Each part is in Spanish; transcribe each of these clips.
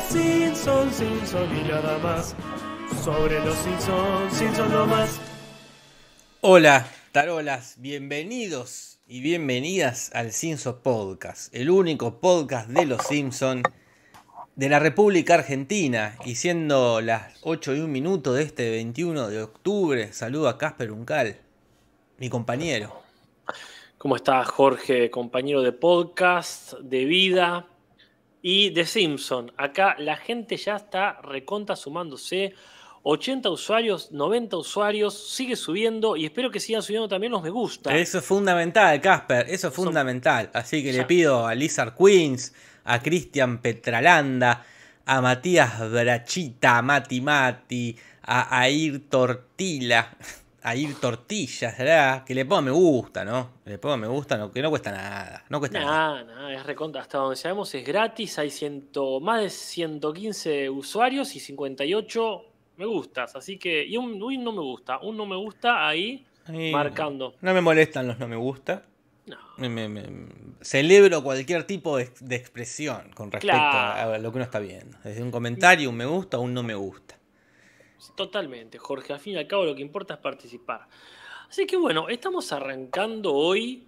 Los Simpsons, Simpsons y nada más. Sobre los Simpsons, Simpsons no más. Hola, tarolas, bienvenidos y bienvenidas al Simpsons Podcast, el único podcast de los Simpsons de la República Argentina. Y siendo las 8 y un minuto de este 21 de octubre, saludo a Casper Uncal, mi compañero. ¿Cómo estás, Jorge, compañero de podcast, de vida y de Simpson? Acá la gente ya está reconta sumándose. 80 usuarios, 90 usuarios, sigue subiendo y espero que sigan subiendo también los me gusta. Eso es fundamental, Casper, eso es fundamental. Así que le pido a Lizard Queens, a Cristian Petralanda, a Matías Brachita, a Mati Mati, a Air Tortila, a ir tortillas, ¿verdad? Que le ponga me gusta, ¿no? Le ponga me gusta, no, que no cuesta nada. No cuesta nada. Nada, es recontra. Hasta donde sabemos es gratis. Hay ciento, más de 115 usuarios y 58 me gustas. Así que. Y un, no me gusta. Un no me gusta ahí marcando. No me molestan los no me gusta. No. celebro cualquier tipo de, expresión con respecto a lo que uno está viendo. Desde un comentario, un me gusta o un no me gusta. Totalmente, Jorge. Al fin y al cabo lo que importa es participar. Así que bueno, estamos arrancando hoy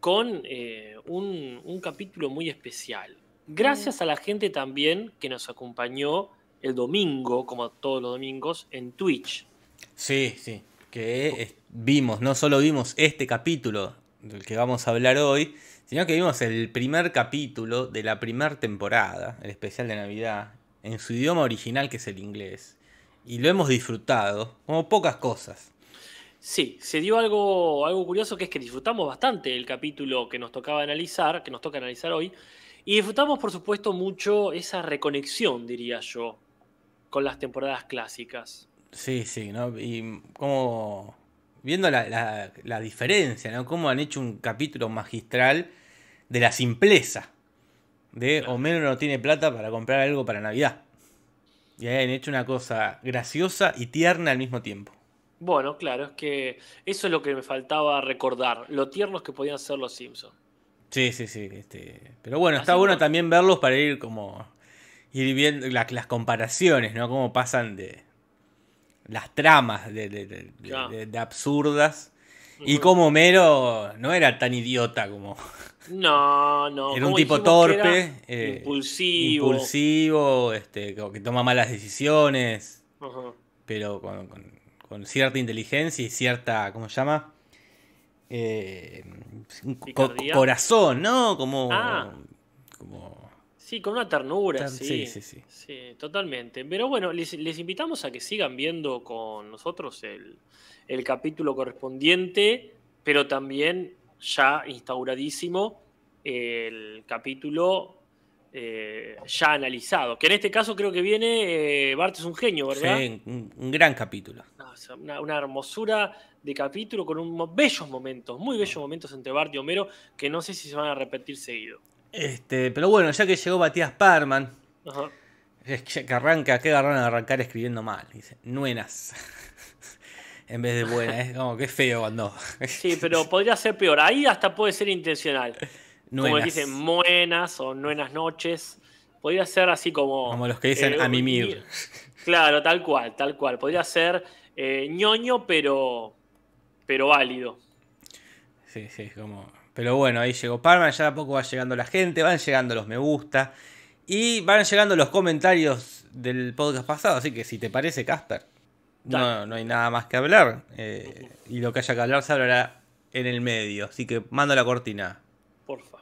con eh, un, capítulo muy especial. Gracias a la gente también que nos acompañó el domingo, como todos los domingos, en Twitch. Sí, sí, que vimos, no solo vimos este capítulo del que vamos a hablar hoy, sino que vimos el primer capítulo de la primera temporada, el especial de Navidad, en su idioma original que es el inglés y lo hemos disfrutado, como pocas cosas. Sí, se dio algo, algo curioso que es que disfrutamos bastante el capítulo que nos tocaba analizar, que nos toca analizar hoy, y disfrutamos por supuesto mucho esa reconexión, diría yo, con las temporadas clásicas. Sí, sí, ¿no? Y como viendo la, la diferencia, ¿no? Cómo han hecho un capítulo magistral de la simpleza. De Homero no tiene plata para comprar algo para Navidad. Y han hecho una cosa graciosa y tierna al mismo tiempo. Bueno, claro, es que eso es lo que me faltaba recordar, lo tiernos que podían ser los Simpsons. Sí, sí, sí. Este... Pero bueno, está bueno también verlos para ir como. ir viendo las comparaciones, ¿no? Cómo pasan de. las tramas de, absurdas. Y cómo Homero no era tan idiota como. No, no. Era un tipo torpe, eh, impulsivo. Impulsivo, este, que toma malas decisiones. Pero con, cierta inteligencia y cierta. ¿Cómo se llama? Eh, corazón, ¿no? Como, ah. Sí, con una ternura, sí. Sí, sí, sí. totalmente. Pero bueno, les, invitamos a que sigan viendo con nosotros el, el capítulo correspondiente, pero también ya instauradísimo el capítulo eh, ya analizado. Que en este caso creo que viene eh, Bart es un genio, ¿verdad? Sí, un, gran capítulo. una, hermosura de capítulo con un, bellos momentos, muy bellos momentos entre Bart y Homero que no sé si se van a repetir seguido. Este, pero bueno, ya que llegó Matías Parman, que arranca, que agarran a arrancar escribiendo mal. Dice, nuenas. En vez de buena. Es como que feo cuando. sí, pero podría ser peor. Ahí hasta puede ser intencional. Como dicen buenas o buenas noches. Podría ser así como. Como los que dicen eh, a mimir. Claro, tal cual, tal cual. Podría ser eh, ñoño, pero. pero válido. Sí, sí, como. Pero bueno, ahí llegó Parma, ya a poco va llegando la gente, van llegando los me gusta. Y van llegando los comentarios del podcast pasado, así que si te parece, Casper, no, no hay nada más que hablar. Eh, y lo que haya que hablar se hablará en el medio. Así que mando la cortina. Porfa.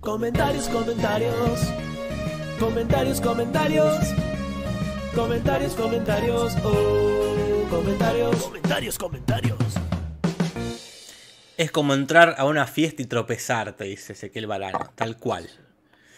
Comentarios, comentarios. Comentarios, comentarios. Comentarios, comentarios. Oh, comentarios. Comentarios, comentarios. Es como entrar a una fiesta y tropezar, te dice Ezequiel Balano, tal cual.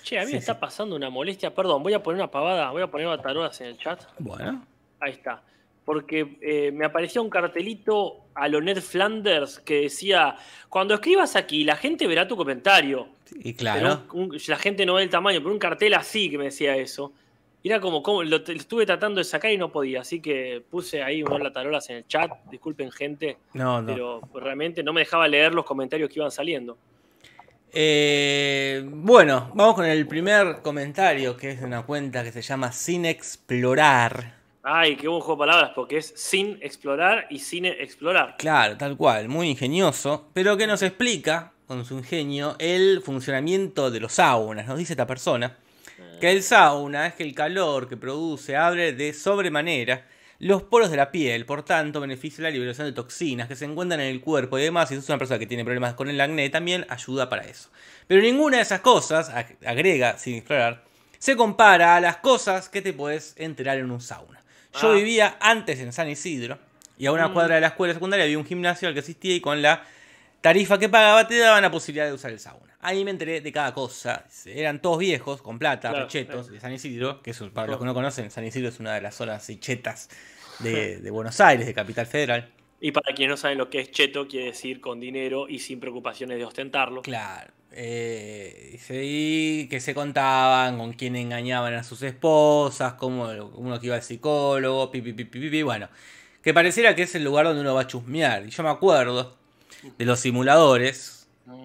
Che, a mí me está pasando una molestia. Perdón, voy a poner una pavada, voy a poner batarolas en el chat. Bueno. Ahí está. Porque eh, me apareció un cartelito a lo Ned Flanders que decía: Cuando escribas aquí, la gente verá tu comentario. Y claro. la gente no ve el tamaño, pero un cartel así que me decía eso. era como, como lo, estuve tratando de sacar y no podía, así que puse ahí unos tarolas en el chat, disculpen gente, no, no. pero realmente no me dejaba leer los comentarios que iban saliendo. Eh, bueno, vamos con el primer comentario, que es de una cuenta que se llama Sin Explorar. Ay, qué buen juego de palabras, porque es sin explorar y sin explorar. Claro, tal cual, muy ingenioso, pero que nos explica, con su ingenio, el funcionamiento de los saunas. Nos dice esta persona que el sauna es que el calor que produce abre de sobremanera los poros de la piel, por tanto beneficia la liberación de toxinas que se encuentran en el cuerpo y demás, si es una persona que tiene problemas con el acné, también ayuda para eso. Pero ninguna de esas cosas, agrega sin explorar, se compara a las cosas que te puedes enterar en un sauna. Yo ah. vivía antes en San Isidro y a una mm. cuadra de la escuela secundaria había un gimnasio al que asistía y con la tarifa que pagaba te daban la posibilidad de usar el sauna. Ahí me enteré de cada cosa. Eran todos viejos, con plata, rechetos, de San Isidro, que eso, para los que no conocen, San Isidro es una de las zonas chetas de, Buenos Aires, de Capital Federal. Y para quienes no saben lo que es cheto, quiere decir con dinero y sin preocupaciones de ostentarlo. Claro. Eh, y que se contaban con quién engañaban a sus esposas, como uno que iba al psicólogo, pipi, pipi, pipi, bueno. Que pareciera que es el lugar donde uno va a chusmear. Y yo me acuerdo de los simuladores,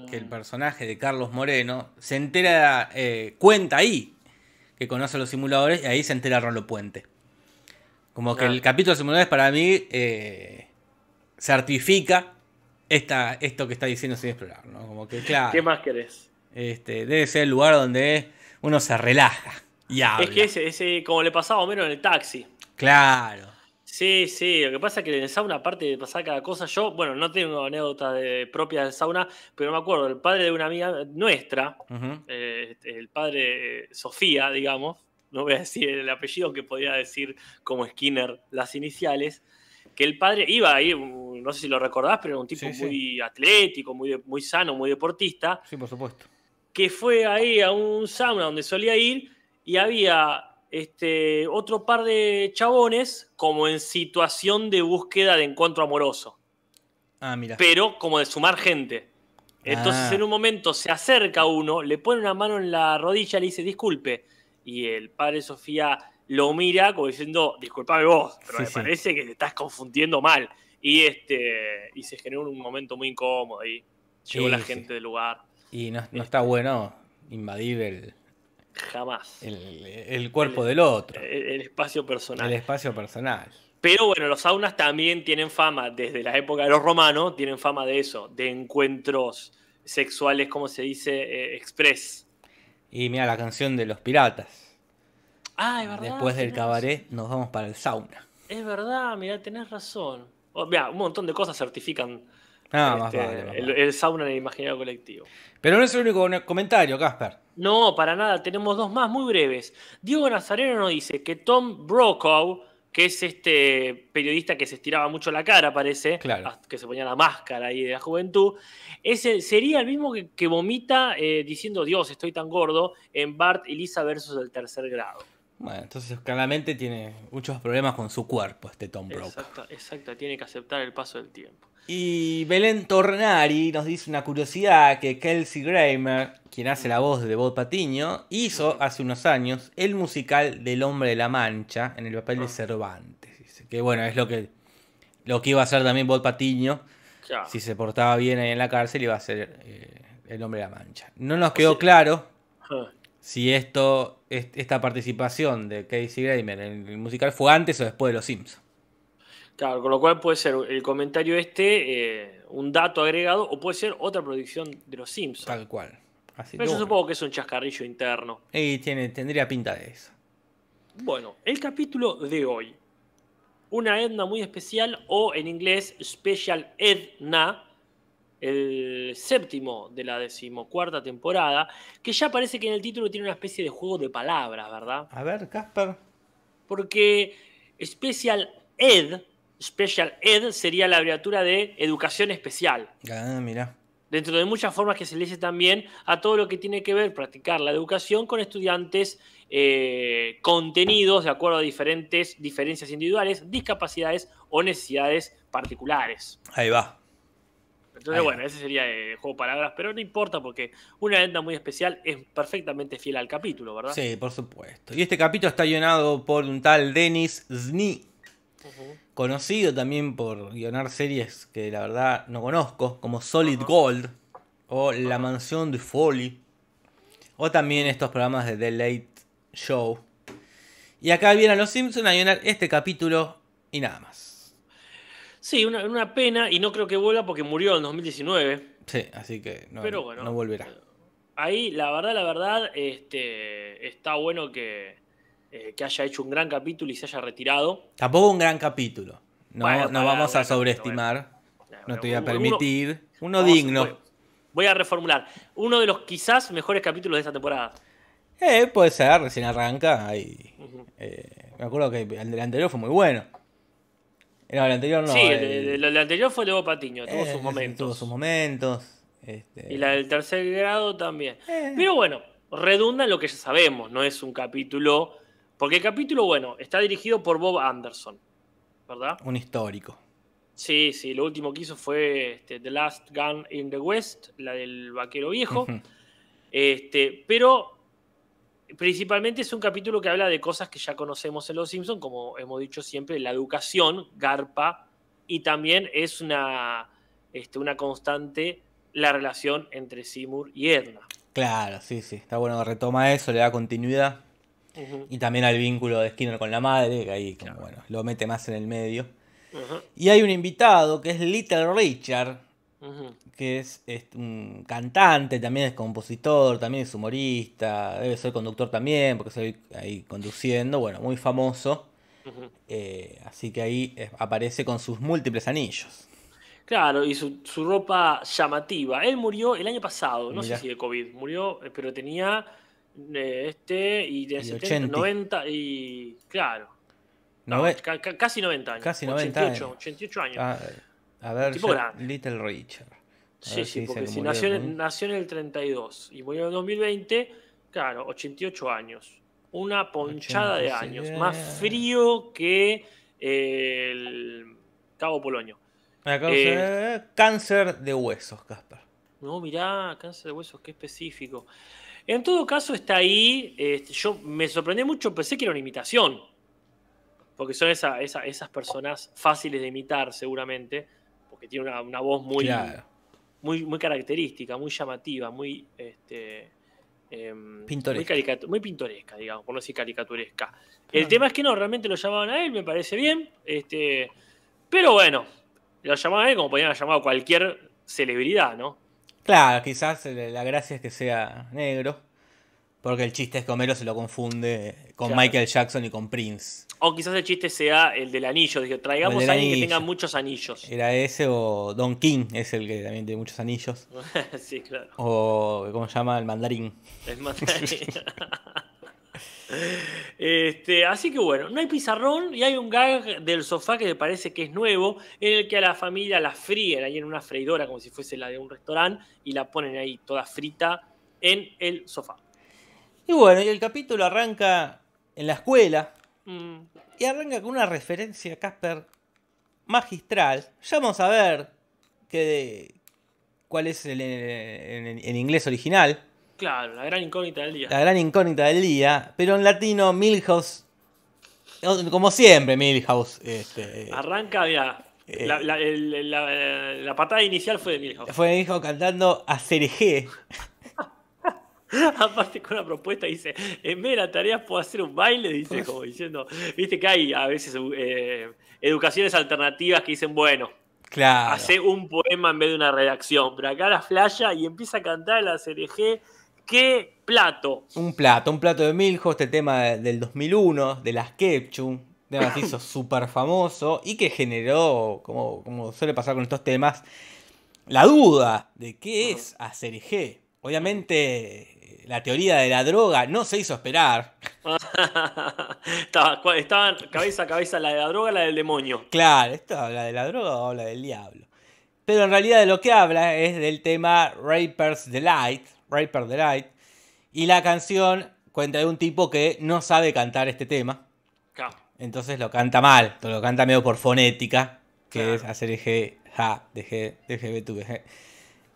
que el personaje de Carlos Moreno se entera, eh, cuenta ahí que conoce los simuladores y ahí se entera Rolo Puente. Como que el capítulo de simuladores para mí eh, certifica esta, esto que está diciendo sin explorar, ¿no? Como que, claro, ¿Qué más querés? Este, debe ser el lugar donde uno se relaja y habla. Es que ese, ese como le pasaba a Homero en el taxi. Claro. Sí, sí, lo que pasa es que en el sauna, aparte de pasar cada cosa, yo, bueno, no tengo anécdota de, propia del sauna, pero me acuerdo, el padre de una amiga nuestra, eh, este, el padre eh, Sofía, digamos, no voy a decir el apellido, que podría decir como Skinner las iniciales, que el padre iba ahí, no sé si lo recordás, pero era un tipo muy atlético, muy, muy sano, muy deportista. Sí, por supuesto. Que fue ahí a un sauna donde solía ir y había este, otro par de chabones como en situación de búsqueda de encuentro amoroso. Ah, mira. Pero como de sumar gente. Entonces ah. en un momento se acerca uno, le pone una mano en la rodilla, le dice disculpe. Y el padre Sofía lo mira como diciendo, disculpame vos, pero me parece que te estás confundiendo mal. Y este y se generó un momento muy incómodo ahí. Llegó la gente del lugar. Y no, está bueno invadir el, Jamás. El, cuerpo del otro. El, espacio personal. El espacio personal. Pero bueno, los saunas también tienen fama, desde la época de los romanos, tienen fama de eso, de encuentros sexuales, como se dice, eh, express. Y mira la canción de los piratas. Ah, es verdad. Después del cabaret nos vamos para el sauna. Es verdad, mira, tenés razón. Oh, mira, un montón de cosas certifican Ah, este, el, sauna en el imaginario colectivo. Pero no es el único comentario, Casper. No, para nada. Tenemos dos más muy breves. Diego Nazareno nos dice que Tom Brokaw, que es este periodista que se estiraba mucho la cara, parece, que se ponía la máscara ahí de la juventud, ese sería el mismo que, vomita eh, diciendo Dios, estoy tan gordo, en Bart y Lisa versus el tercer grado. Bueno, entonces claramente tiene muchos problemas con su cuerpo este Tom Brokaw. Exacto, exacto, tiene que aceptar el paso del tiempo. Y Belén Tornari nos dice una curiosidad que Kelsey Grammer, quien hace la voz de Bob Patiño, hizo hace unos años el musical del Hombre de la Mancha en el papel de ah. Cervantes. Dice que bueno, es lo que, lo que iba a hacer también Bob Patiño. Si se portaba bien ahí en la cárcel, iba a ser eh, el Hombre de la Mancha. No nos quedó claro si esto, esta participación de Casey Grammer en el musical fue antes o después de Los Simpsons. Claro, con lo cual puede ser el comentario este eh, un dato agregado o puede ser otra producción de los Simpsons. Tal cual. Pero yo supongo que es un chascarrillo interno. Y tiene, tendría pinta de eso. Bueno, el capítulo de hoy. Una Edna muy especial o en inglés Special Edna, el séptimo de la decimocuarta temporada, que ya parece que en el título tiene una especie de juego de palabras, ¿verdad? A ver, Casper. Porque Special Ed Special Ed sería la abreviatura de educación especial. Ah, mira. Dentro de muchas formas que se le dice también a todo lo que tiene que ver practicar la educación con estudiantes eh, contenidos de acuerdo a diferentes diferencias individuales, discapacidades o necesidades particulares. Ahí va. Entonces, bueno, ese sería el juego de palabras, pero no importa porque una leyenda muy especial es perfectamente fiel al capítulo, ¿verdad? Sí, por supuesto. Y este capítulo está llenado por un tal Conocido también por guionar series que la verdad no conozco, como Solid Gold o La Mansión de Folly, o también estos programas de The Late Show. Y acá vienen los Simpsons a llenar este capítulo y nada más. Sí, una, pena y no creo que vuelva porque murió en 2019. Sí, así que no, no volverá. Ahí, la verdad, la verdad, este, está bueno que, eh, que haya hecho un gran capítulo y se haya retirado. Tampoco un gran capítulo. No, vamos a sobreestimar. no te voy a permitir. Uno, digno. Voy, a reformular. Uno de los quizás mejores capítulos de esta temporada. Eh, puede ser, recién arranca. Y, me acuerdo que el anterior fue muy bueno. No, el anterior no. Sí, el, anterior fue Leo Patiño, tuvo eh, sus momentos. Tuvo sus momentos. Este... Y la del tercer grado también. Eh. Pero bueno, redunda en lo que ya sabemos, no es un capítulo. Porque el capítulo, bueno, está dirigido por Bob Anderson, ¿verdad? Un histórico. Sí, sí, lo último que hizo fue este, The Last Gun in the West, la del vaquero viejo. este, pero principalmente es un capítulo que habla de cosas que ya conocemos en Los Simpsons, como hemos dicho siempre, la educación, Garpa, y también es una, este, una constante la relación entre Seymour y Edna. Claro, sí, sí, está bueno, retoma eso, le da continuidad. Y también al vínculo de Skinner con la madre, que ahí bueno, lo mete más en el medio. Y hay un invitado que es Little Richard, que es, un cantante, también es compositor, también es humorista, debe ser conductor también, porque estoy ahí conduciendo, bueno, muy famoso. Eh, así que ahí eh, aparece con sus múltiples anillos. Claro, y su, ropa llamativa. Él murió el año pasado, no sé si de COVID, murió, eh, pero tenía este y de 70, 90 y claro. casi 90 años. Casi 90 88, años. 88 años. Ah, a ver, Little Richard. sí, sí, porque si nació, en el 32 y murió en el 2020, claro, 88 años. Una ponchada de años. Más frío que el Cabo Polonio. Eh, cáncer de huesos, Casper. No, mirá, cáncer de huesos, qué específico. En todo caso, está ahí. Este, yo me sorprendí mucho, pensé que era una imitación. Porque son esas personas fáciles de imitar, seguramente que tiene una, voz muy, muy, muy característica, muy llamativa, muy, este, em, pintoresca. Muy, pintoresca, digamos, por no decir caricaturesca. El tema es que no, realmente lo llamaban a él, me parece bien. Este, pero bueno, lo llamaban a él como podían haber llamado a cualquier celebridad, ¿no? Claro, quizás la gracia es que sea negro. Porque el chiste es que Homero se lo confunde con Michael Jackson y con Prince. O quizás el chiste sea el del anillo. Dije, traigamos a alguien que tenga muchos anillos. Era ese o Don King, es el que también tiene muchos anillos. sí, claro. O, ¿cómo se llama? El mandarín. El mandarín. este, así que bueno, no hay pizarrón y hay un gag del sofá que me parece que es nuevo, en el que a la familia la fríen ahí en una freidora como si fuese la de un restaurante y la ponen ahí toda frita en el sofá. Y bueno, y el capítulo arranca en la escuela. Mm. Y arranca con una referencia, Casper, magistral. Ya vamos a ver que, cuál es el, en, inglés original. Claro, la gran incógnita del día. La gran incógnita del día. Pero en latino, Milhouse. Como siempre, Milhouse. Este, arranca, ya. Eh, la, patada inicial fue de Milhouse. Fue Milhouse cantando a Cereje. Aparte con una propuesta dice, en vez de la tarea puedo hacer un baile, dice, como diciendo, viste que hay a veces eh, educaciones alternativas que dicen, bueno, claro. hace un poema en vez de una redacción, pero acá la flasha y empieza a cantar la CRG, qué plato. Un plato, un plato de Miljo, este tema del 2001, de las Kepchum, tema que hizo súper famoso y que generó, como, como suele pasar con estos temas, la duda de qué es ACRG. Obviamente la teoría de la droga no se hizo esperar. Estaban cabeza a cabeza la de la droga y la del demonio. Claro, esto habla de la droga o habla del diablo. Pero en realidad de lo que habla es del tema Raper's Delight, Raper's Delight. Y la canción cuenta de un tipo que no sabe cantar este tema. Entonces lo canta mal, lo canta medio por fonética, que es hacer eje ja, dejé, dejé tu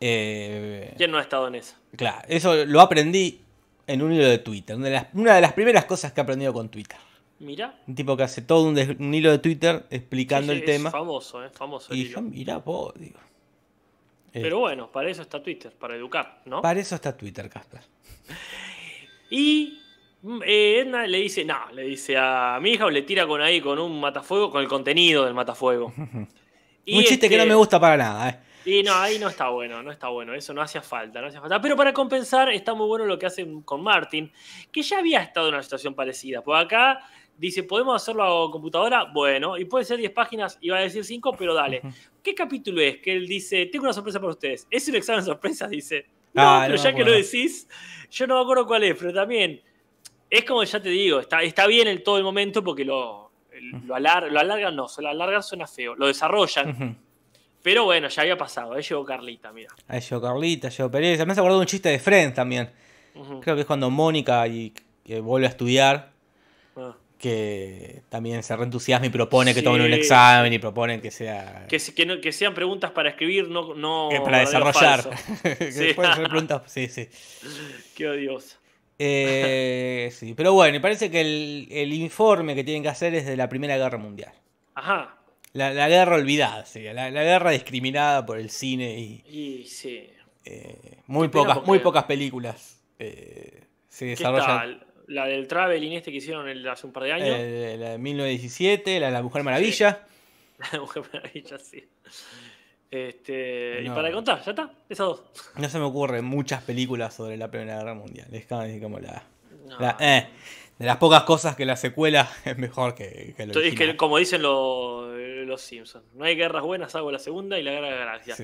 eh, ¿Quién no ha estado en eso? Claro, eso lo aprendí en un hilo de Twitter. Una de las, una de las primeras cosas que he aprendido con Twitter. Mira. Un tipo que hace todo un, hilo de Twitter explicando el tema. Famoso, es famoso. y yo, mira vos, digo. Pero bueno, para eso está Twitter, para educar, ¿no? Para eso está Twitter, Casper. Y mm, eh, Edna le dice, no, le dice a mi hija o le tira con ahí con un matafuego, con el contenido del matafuego. un chiste que no me este gusta para nada, eh. Y no, ahí no está bueno, no está bueno, eso no hacía falta, no hacía falta. Pero para compensar está muy bueno lo que hacen con Martin, que ya había estado en una situación parecida. Por acá dice, ¿podemos hacerlo a computadora? Bueno, y puede ser 10 páginas, iba a decir 5, pero dale. ¿Qué capítulo es? Que él dice, tengo una sorpresa para ustedes. ¿Es un examen sorpresa? Dice. No, ah, pero ya que lo decís, yo no me acuerdo cuál es, pero también es como ya te digo, está, está bien en todo el momento porque lo, lo, alargan, no, lo alargan suena feo, lo desarrollan. Pero bueno, ya había pasado, ahí llegó Carlita, mira. Ahí llegó Carlita, llegó Pérez. Me has acordado de un chiste de Friends también. Creo que es cuando Mónica y, vuelve a estudiar. Que también se reentusiasma y propone que tomen un examen y proponen que sea. Que, que, sean preguntas para escribir, no. no para desarrollar. sí. preguntas. Sí, sí. Qué odioso. Eh, sí, pero bueno, me parece que el, el informe que tienen que hacer es de la Primera Guerra Mundial. Ajá. La, guerra olvidada, sí, la, guerra discriminada por el cine y. sí. Eh, muy, pocas, muy pocas películas eh, se desarrollan. La del Traveling este que hicieron el, hace un par de años. Eh, la de 1917, la de la Mujer Maravilla. La Mujer Maravilla, sí. Este, Y para contar, ya está, esas dos. No se me ocurren muchas películas sobre la Primera Guerra Mundial. Es como la. la de las pocas cosas que la secuela es mejor que, que lo Es que como dicen los, los Simpsons, no hay guerras buenas salvo la segunda y la guerra de la galaxia.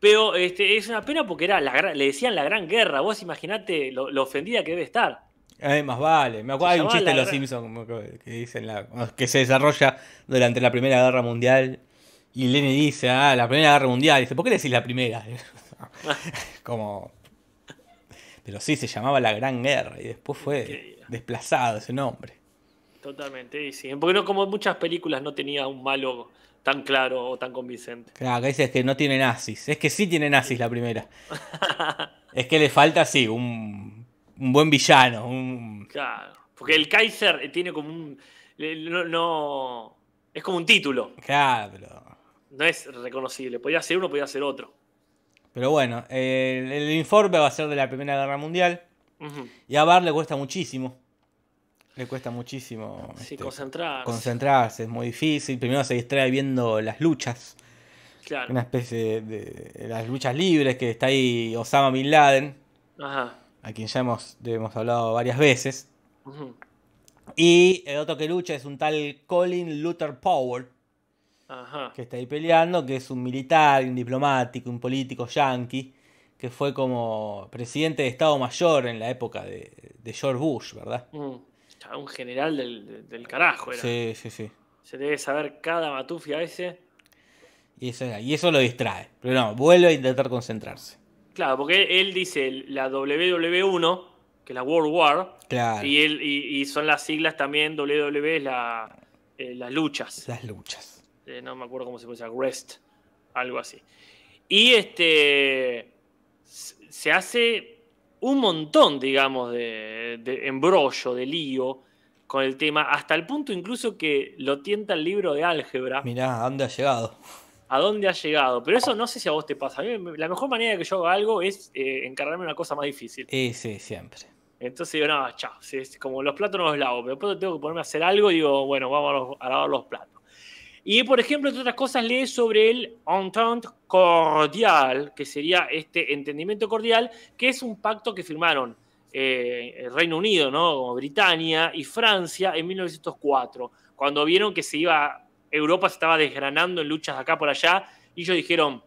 Pero este, es una pena porque era la, le decían la gran guerra. Vos imaginate lo, ofendida que debe estar. Eh, más vale. Me acuerdo, hay un chiste de los Simpsons que dicen que se desarrolla durante la Primera Guerra Mundial. Y Lenny dice, ah, la Primera Guerra Mundial. dice, ¿por qué decís la primera? Como. Pero sí, se llamaba la Gran Guerra y después fue desplazado ese nombre. Totalmente, sí. Porque no, como muchas películas no tenía un malo tan claro o tan convincente. Claro, que dices que no tiene nazis. Es que sí tiene nazis la primera. es que le falta, sí, un, buen villano. Claro, porque el Kaiser tiene como un... No, es como un título. Claro. No es reconocible. Podía ser uno, podía ser otro. Pero bueno, el informe va a ser de la Primera Guerra Mundial. Y a Bar le cuesta muchísimo. Le cuesta muchísimo sí, este, concentrarse. concentrarse. Es muy difícil. Primero se distrae viendo las luchas. Claro. Una especie de, las luchas libres que está ahí Osama Bin Laden. Ajá. A quien ya hemos, hemos hablado varias veces. Y el otro que lucha es un tal Colin Luther Power. Ajá. Que está ahí peleando, que es un militar, un diplomático, un político yanqui que fue como presidente de Estado Mayor en la época de, George Bush, ¿verdad? Mm. Un general del, carajo era. Sí, sí, sí. Se debe saber cada matufia ese. Y eso, y eso lo distrae. Pero no, vuelve a intentar concentrarse. Claro, porque él dice la WW1, que es la World War. Claro. Y, él, y, son las siglas también, WW es la, eh, las luchas. Las luchas. Eh, no me acuerdo cómo se llama, Rest, algo así. Y este se hace un montón, digamos, de, embrollo, de lío con el tema, hasta el punto incluso que lo tienta el libro de álgebra. Mirá, ¿a dónde ha llegado? ¿A dónde ha llegado? Pero eso no sé si a vos te pasa. A mí, la mejor manera de que yo haga algo es eh, encargarme una cosa más difícil. Sí, sí, siempre. Entonces digo, no, chao, como los platos no los lavo, pero después tengo que ponerme a hacer algo y digo, bueno, vamos a lavar los platos. Y, por ejemplo, entre otras cosas, lee sobre el Entente Cordial, que sería este entendimiento cordial, que es un pacto que firmaron eh, el Reino Unido, ¿no? Britania y Francia en 1904, cuando vieron que se iba, Europa se estaba desgranando en luchas acá por allá, y ellos dijeron,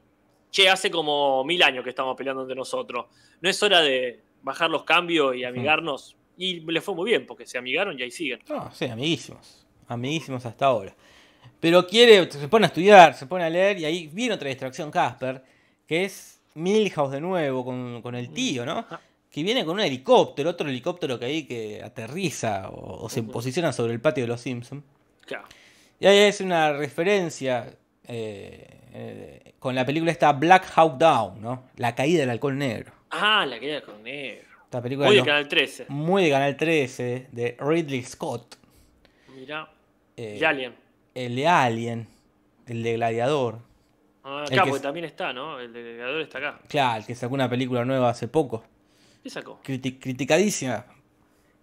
che, hace como mil años que estamos peleando entre nosotros, no es hora de bajar los cambios y amigarnos. Y le fue muy bien, porque se amigaron y ahí siguen. Ah, sí, amiguísimos. Amiguísimos hasta ahora. Pero quiere, se pone a estudiar, se pone a leer y ahí viene otra distracción Casper, que es Milhouse de nuevo con, el tío, ¿no? Que viene con un helicóptero, otro helicóptero que ahí que aterriza o, se posiciona sobre el patio de los Simpsons. Claro. Y ahí es una referencia eh, con la película esta Black Hawk Down, ¿no? La caída del alcohol negro. Ah, la caída del alcohol negro. Esta película muy de Canal 13. Muy de Canal 13, de Ridley Scott. Mira. Eh, Alien. El de Alien, el de Gladiador. Ah, acá, porque también está, ¿no? El de Gladiador está acá. Claro, el que sacó una película nueva hace poco. ¿Qué sacó? criticadísima.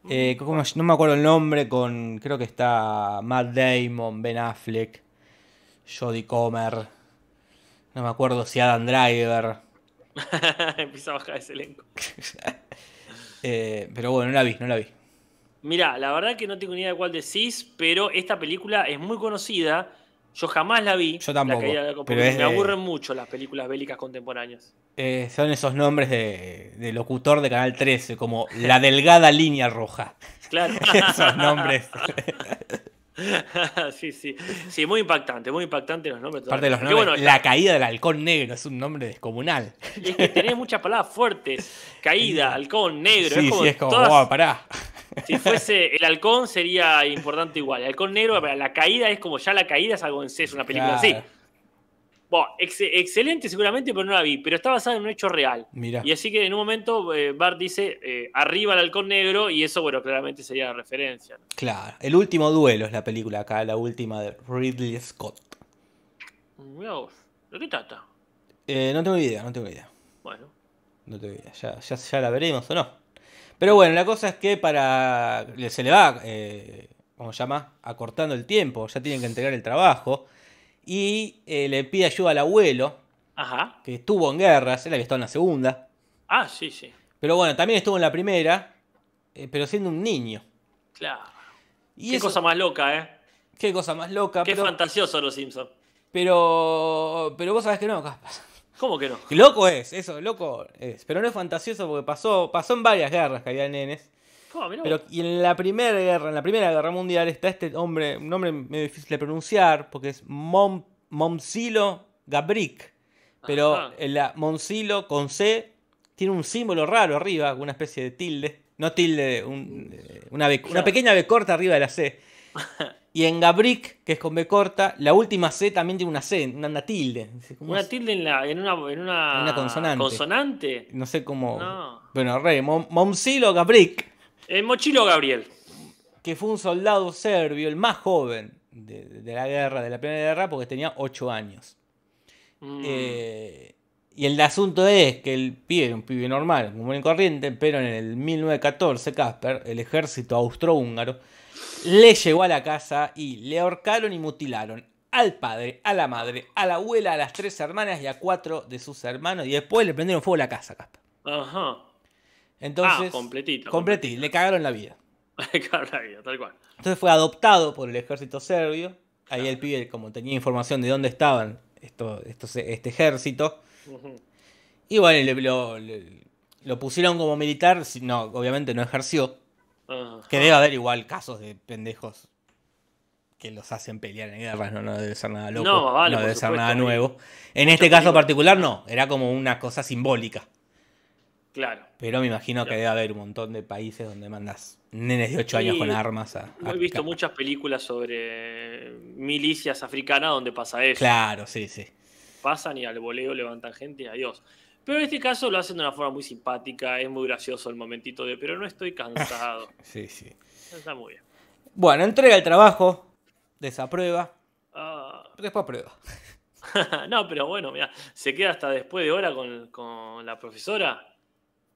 Eh, no me acuerdo el nombre, con creo que está Matt Damon, Ben Affleck, Jodie Comer. No me acuerdo si Adam Driver. Empieza a bajar ese elenco. Eh, pero bueno, no la vi, no la vi. Mira, la verdad que no tengo ni idea de cuál decís, pero esta película es muy conocida. Yo jamás la vi. Yo tampoco. pero me aburren mucho las películas bélicas contemporáneas. Eh, son esos nombres de, de, locutor de Canal 13, como la delgada línea roja. Claro. esos nombres. sí, sí. Sí, muy impactante, muy impactante los nombres. Aparte de los nombres, la caída del halcón negro es un nombre descomunal. Y es que tenés muchas palabras fuertes. Caída, halcón negro. Sí, es como, sí, es como, pará. Si fuese el halcón sería importante igual. El halcón negro, la caída es como ya la caída es algo en sí, es una película así. Bueno, excelente seguramente, pero no la vi. Pero está basada en un hecho real. Mira. Y así que en un momento eh, Bart dice eh, arriba el halcón negro y eso, bueno, claramente sería la referencia. Claro. El último duelo es la película acá, la última de Ridley Scott. ¿De qué trata? Eh, no tengo idea, no tengo idea. Bueno. No tengo idea. Ya, ya, ya, la veremos o no. Pero bueno, la cosa es que para. Se le va, ¿cómo se llama? Acortando el tiempo. Ya tienen que entregar el trabajo y eh, le pide ayuda al abuelo, Ajá. que estuvo en guerras, él había estado en la segunda. Ah, sí, sí. Pero bueno, también estuvo en la primera, eh, pero siendo un niño. Claro. Qué cosa más loca, ¿eh? Qué cosa más loca. Qué fantasioso los Simpsons. Pero, pero vos sabés que no, ¿Cómo que no? Loco es, eso, loco es. Pero no es fantasioso porque pasó, pasó en varias guerras que había nenes. Pero y en la primera guerra, en la primera guerra mundial, está este hombre, un nombre medio difícil de pronunciar, porque es Mom, Momsilo Gabrick. Pero la Momsilo con C tiene un símbolo raro arriba, una especie de tilde. No tilde, una, una pequeña B corta arriba de la C. Y en Gabrick, que es con B corta, la última C también tiene una C, una tilde. ¿Una tilde en, la, en, una, en una, consonante. consonante. No sé cómo. Bueno, rey, Momsilo Gabrick el Mochilo Gabriel. Que fue un soldado serbio, el más joven de, la guerra, de la primera guerra, porque tenía 8 años. Mm. Eh, y el asunto es que el pibe un pibe normal, común y corriente, pero en el 1914, Casper, el ejército austrohúngaro, le llegó a la casa y le ahorcaron y mutilaron al padre, a la madre, a la abuela, a las tres hermanas y a cuatro de sus hermanos. Y después le prendieron fuego a la casa, Casper. Ajá. Entonces, ah, completito, completito. Le cagaron la vida. Le cagaron la vida, tal cual. Entonces fue adoptado por el ejército serbio. Ahí el pibe, como tenía información de dónde estaban esto, este ejército. Y bueno, lo, pusieron como militar. No, obviamente no ejerció. Que debe haber igual casos de pendejos que los hacen pelear en guerras, no, no debe ser nada loco, no, no debe ser nada nuevo. En este caso particular no, era como una cosa simbólica. Claro. Pero me imagino que debe haber un montón de países donde mandas nenes de 8 años con armas a. He visto muchas películas sobre milicias africanas donde pasa eso. Claro, sí, sí. Pasan y al voleo levantan gente y adiós. Pero en este caso lo hacen de una forma muy simpática, es muy gracioso el momentito de, pero no estoy cansado. sí, sí. Está muy bien. Bueno, entrega el trabajo, desaprueba, ah. después aprueba. no, pero bueno, mira, se queda hasta después de hora con, con la profesora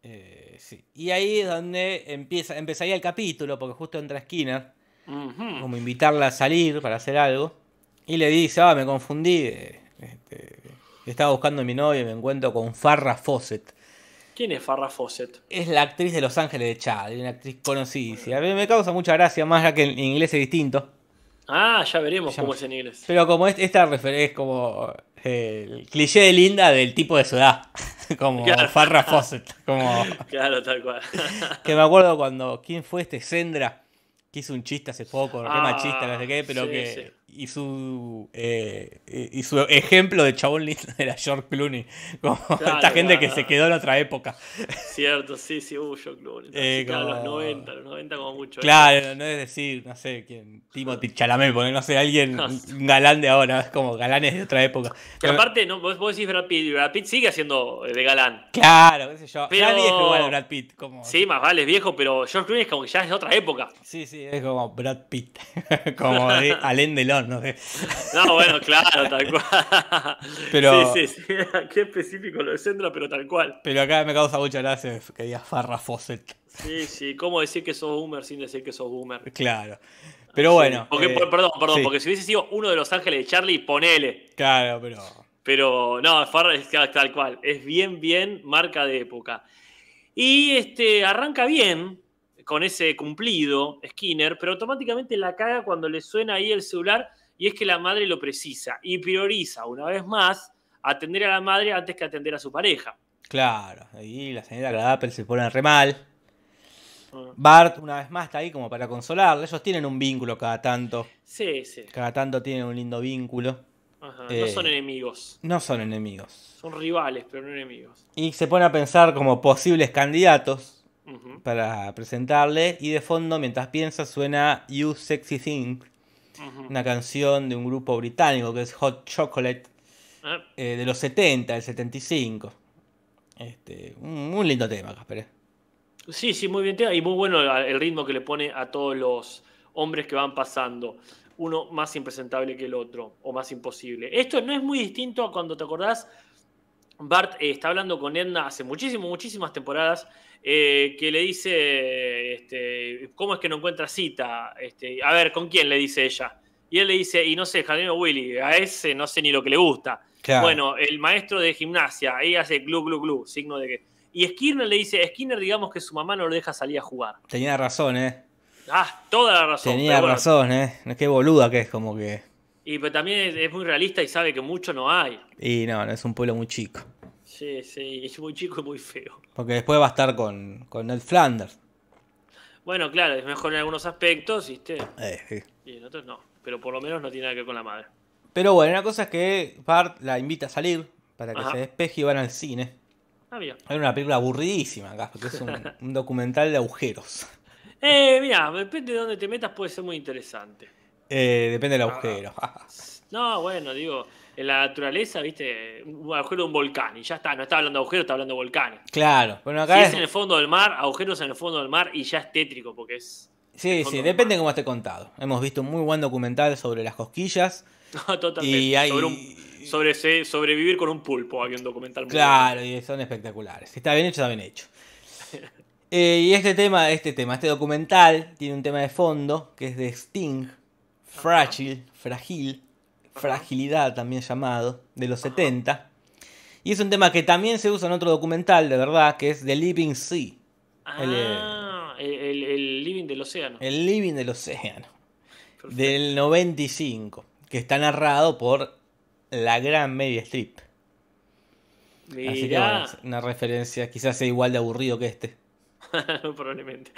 eh, sí. Y ahí es donde empieza, empezaría el capítulo, porque justo entra Skinner, como invitarla a salir para hacer algo, y le dice, ah, me confundí, eh, este, estaba buscando a mi novia y me encuentro con Farrah Fawcett. ¿Quién es Farrah Fawcett? Es la actriz de Los Ángeles de Chad, una actriz conocida. A mí me causa mucha gracia, más ya que en inglés es distinto. Ah, ya veremos cómo es en inglés. Pero como esta referencia es como el cliché de Linda del tipo de su edad. como Farrah Fawcett. Como... Claro, tal cual. que me acuerdo cuando. ¿Quién fue este? Sendra. Que hizo un chiste hace poco, re machista, no sé qué, pero que. Y su eh, y su ejemplo de chabón lindo era George Clooney como esta gente que se quedó en otra época. Cierto sí sí uh George Clooney. Eh, como... los 90 los 90 como mucho claro no es decir no sé quién Timothy Chalamet poner no sé alguien un galán de ahora es como galanes de otra época. Pero aparte no vos, vos decís Brad Pitt Brad Pitt sigue siendo de galán. Claro qué sé yo. Pero... ya viejo igual Brad Pitt como sí más vale es viejo pero George Clooney es como que ya es de otra época. Sí sí es como Brad Pitt como de Alain Delon no sé no, bueno, claro, tal cual. Pero, sí, sí, sí. Qué específico lo de Sendra, pero tal cual. Pero acá me causa mucha gracia que digas Farrah Fawcett. Sí, sí. ¿Cómo decir que sos boomer sin decir que sos boomer? Claro. Pero bueno. Porque, eh, perdón, perdón, porque si hubiese sido uno de los ángeles de Charlie, ponele. Claro, pero. Pero no, Farrah es tal cual. Es bien, bien marca de época. Y este arranca bien con ese cumplido, Skinner, pero automáticamente la caga cuando le suena ahí el celular y es que la madre lo precisa y prioriza una vez más atender a la madre antes que atender a su pareja. Claro, y la señora Gradapel se pone re mal. Ah. Bart, una vez más, está ahí como para consolarle. Ellos tienen un vínculo cada tanto. Sí, sí. Cada tanto tienen un lindo vínculo. no eh, son enemigos. No son enemigos. Son rivales, pero no enemigos. Y se pone a pensar como posibles candidatos para presentarle. Y de fondo, mientras piensa, suena You Sexy Thing una canción de un grupo británico que es Hot Chocolate, ah. eh, de los 70, del 75. Este, un, lindo tema, Casper. Sí, sí, muy bien y muy bueno el ritmo que le pone a todos los hombres que van pasando. Uno más impresentable que el otro, o más imposible. Esto no es muy distinto a cuando te acordás, Bart eh, está hablando con Edna hace muchísimas, muchísimas temporadas, eh, que le dice, este, ¿cómo es que no encuentra cita? Este, a ver, ¿con quién le dice ella? Y él le dice, y no sé, Jardino Willy, a ese no sé ni lo que le gusta. Bueno, el maestro de gimnasia, ahí hace glu, glu, glu, signo de que... Y Skinner le dice, Skinner digamos que su mamá no lo deja salir a jugar. Tenía razón, ¿eh? Ah, toda la razón. Tenía razón, ¿eh? Qué boluda que es, como que... Y pero también es, muy realista y sabe que mucho no hay. Y no, no es un pueblo muy chico. Sí, sí, es muy chico y muy feo. Porque después va a estar con, con el Flanders. Bueno, claro, es mejor en algunos aspectos, ¿viste? Eh. Y en otros no pero por lo menos no tiene nada que ver con la madre. Pero bueno, una cosa es que Bart la invita a salir para que se despeje y van al cine. Ah, bien. Hay una película aburridísima acá, porque es un, documental de agujeros. Eh, mira, depende de dónde te metas, puede ser muy interesante. Eh, depende del agujero. no, bueno, digo, en la naturaleza, viste, un agujero de un volcán y ya está, no está hablando de agujeros, está hablando de volcanes. Claro, bueno, acá si es en el fondo del mar, agujeros en el fondo del mar y ya es tétrico porque es Sí, sí, depende de cómo esté contado. Hemos visto un muy buen documental sobre las cosquillas. No, totalmente. Y hay... sobre, sobrevivir con un pulpo, había un documental muy Claro, y son espectaculares. Si está bien hecho, está bien hecho. Eh, y este tema, este tema, este documental, tiene un tema de fondo que es de Sting, Frágil, Fragil, Fragilidad también llamado, de los 70. Y es un tema que también se usa en otro documental, de verdad, que es The Living Sea. Ah el, Living del Océano. El Living del Océano. Del 95. Que está narrado por la gran Media Strip. Así que una referencia quizás sea igual de aburrido que este. Probablemente.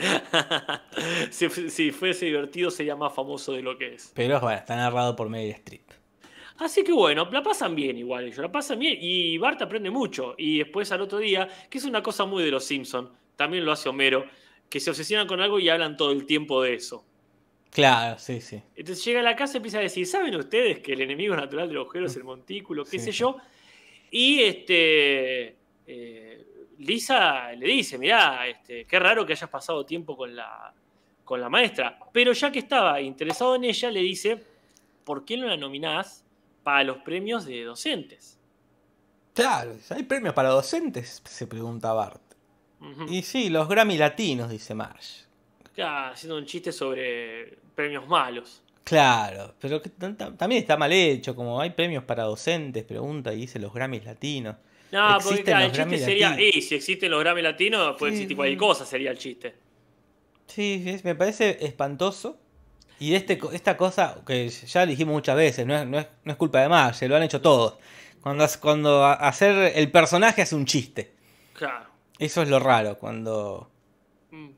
si, fuese divertido sería más famoso de lo que es. Pero bueno, está narrado por Media Strip. Así que bueno, la pasan bien igual, ellos la pasan bien y Bart aprende mucho. Y después al otro día, que es una cosa muy de los Simpsons, también lo hace Homero, que se obsesionan con algo y hablan todo el tiempo de eso. Claro, sí, sí. Entonces llega a la casa y empieza a decir, ¿saben ustedes que el enemigo natural del agujero es el montículo? ¿Qué sé yo? Y este eh, Lisa le dice, mirá, este, qué raro que hayas pasado tiempo con la, con la maestra. Pero ya que estaba interesado en ella, le dice, ¿por qué no la nominás para los premios de docentes? Claro, ¿hay premios para docentes? Se pregunta Bart. Y sí, los Grammy latinos, dice Marsh. Claro, haciendo un chiste sobre premios malos. Claro, pero también está mal hecho, como hay premios para docentes, pregunta y dice los Grammys latinos. No, porque el chiste sería, y si existen los Grammy latinos, puede existir cualquier cosa, sería el chiste. Sí, me parece espantoso. Y este, esta cosa, que ya dijimos muchas veces, no es, no es, culpa de Marsh, se lo han hecho todos. Cuando, cuando hacer el personaje hace un chiste. Claro. Eso es lo raro, cuando... Mm.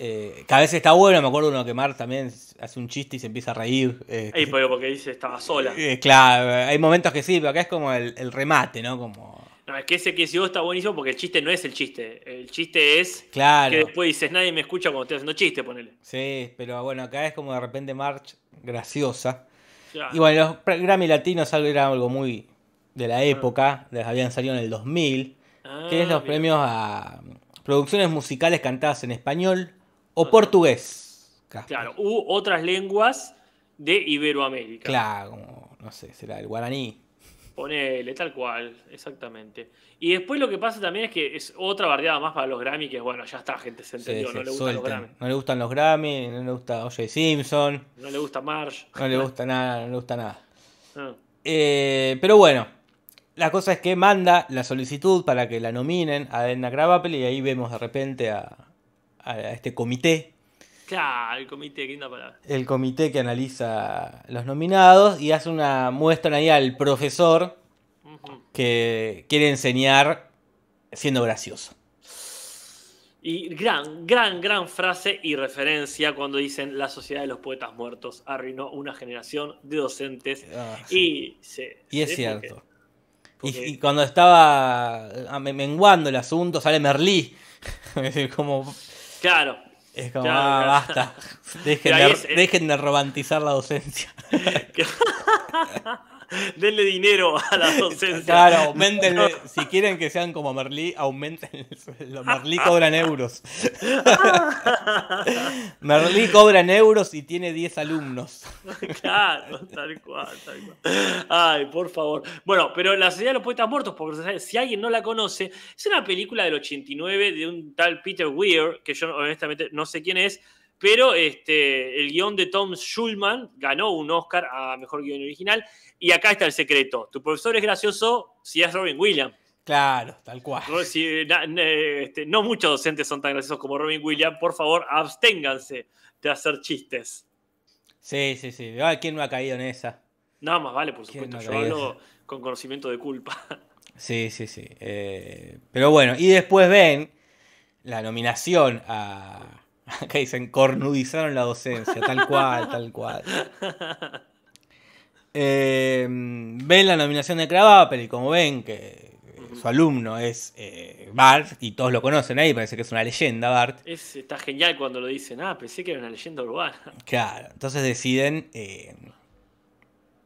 Eh, cada vez está bueno, me acuerdo uno que Mar también hace un chiste y se empieza a reír. Eh, pero porque dice estaba sola. Eh, claro, hay momentos que sí, pero acá es como el, remate, ¿no? Como... No, es que ese que si vos está buenísimo porque el chiste no es el chiste. El chiste es claro. que después dices nadie me escucha cuando estoy haciendo chiste, ponele. Sí, pero bueno, acá es como de repente March graciosa. Y bueno, los Grammy Latinos era algo muy de la época, habían salido en el 2000, que es los ah, premios a producciones musicales cantadas en español o portugués. Claro, u otras lenguas de Iberoamérica. Claro, como, no sé, será el guaraní. Ponele, tal cual, exactamente. Y después lo que pasa también es que es otra bardeada más para los Grammy, que bueno, ya está, gente, se entendió, no le gustan los Grammy. No le gustan los Grammy, no le gusta O.J. Simpson. No le gusta Marsh. No le gusta nada, no le gusta nada. Ah. Eh, pero bueno, la cosa es que manda la solicitud para que la nominen a Edna Krabappel y ahí vemos de repente a, a este comité. Claro, el comité, qué linda palabra. El comité que analiza los nominados y hace una muestra ahí al profesor que quiere enseñar siendo gracioso. Y gran, gran, gran frase y referencia cuando dicen la sociedad de los poetas muertos arruinó una generación de docentes. Ah, y, y es cierto. Y, cuando estaba ah, menguando el asunto, sale Merlí. como Claro. Es como, ah, basta. Dejen, de, romantizar la docencia. Denle dinero a la docencia. Claro, aumentenle. Si quieren que sean como Merlí, aumenten Los Merlí cobran euros. Merlí cobra en euros y tiene 10 alumnos. Claro, tal cual, tal cual. Ay, por favor. Bueno, pero La Sociedad de los Poetas Muertos, porque si alguien no la conoce, es una película del 89 de un tal Peter Weir, que yo honestamente no sé quién es, pero este, el guion de Tom Schulman ganó un Oscar a Mejor Guión Original. Y acá está el secreto. Tu profesor es gracioso si es Robin Williams. Claro, tal cual. No, este, no muchos docentes son tan graciosos como Robin Williams. Por favor, absténganse de hacer chistes. Sí, sí, sí. ¿Quién no ha caído en esa? Nada más vale, por supuesto. Yo hablo con conocimiento de culpa. Sí, sí, sí. Eh, pero bueno, y después ven la nominación a. Acá dicen, cornudizaron la docencia, tal cual, tal cual. Eh, ven la nominación de Cravaper y como ven que su alumno es eh, Bart y todos lo conocen ahí, parece que es una leyenda Bart. Es, está genial cuando lo dicen, ah, pensé que era una leyenda urbana. Claro, entonces deciden eh,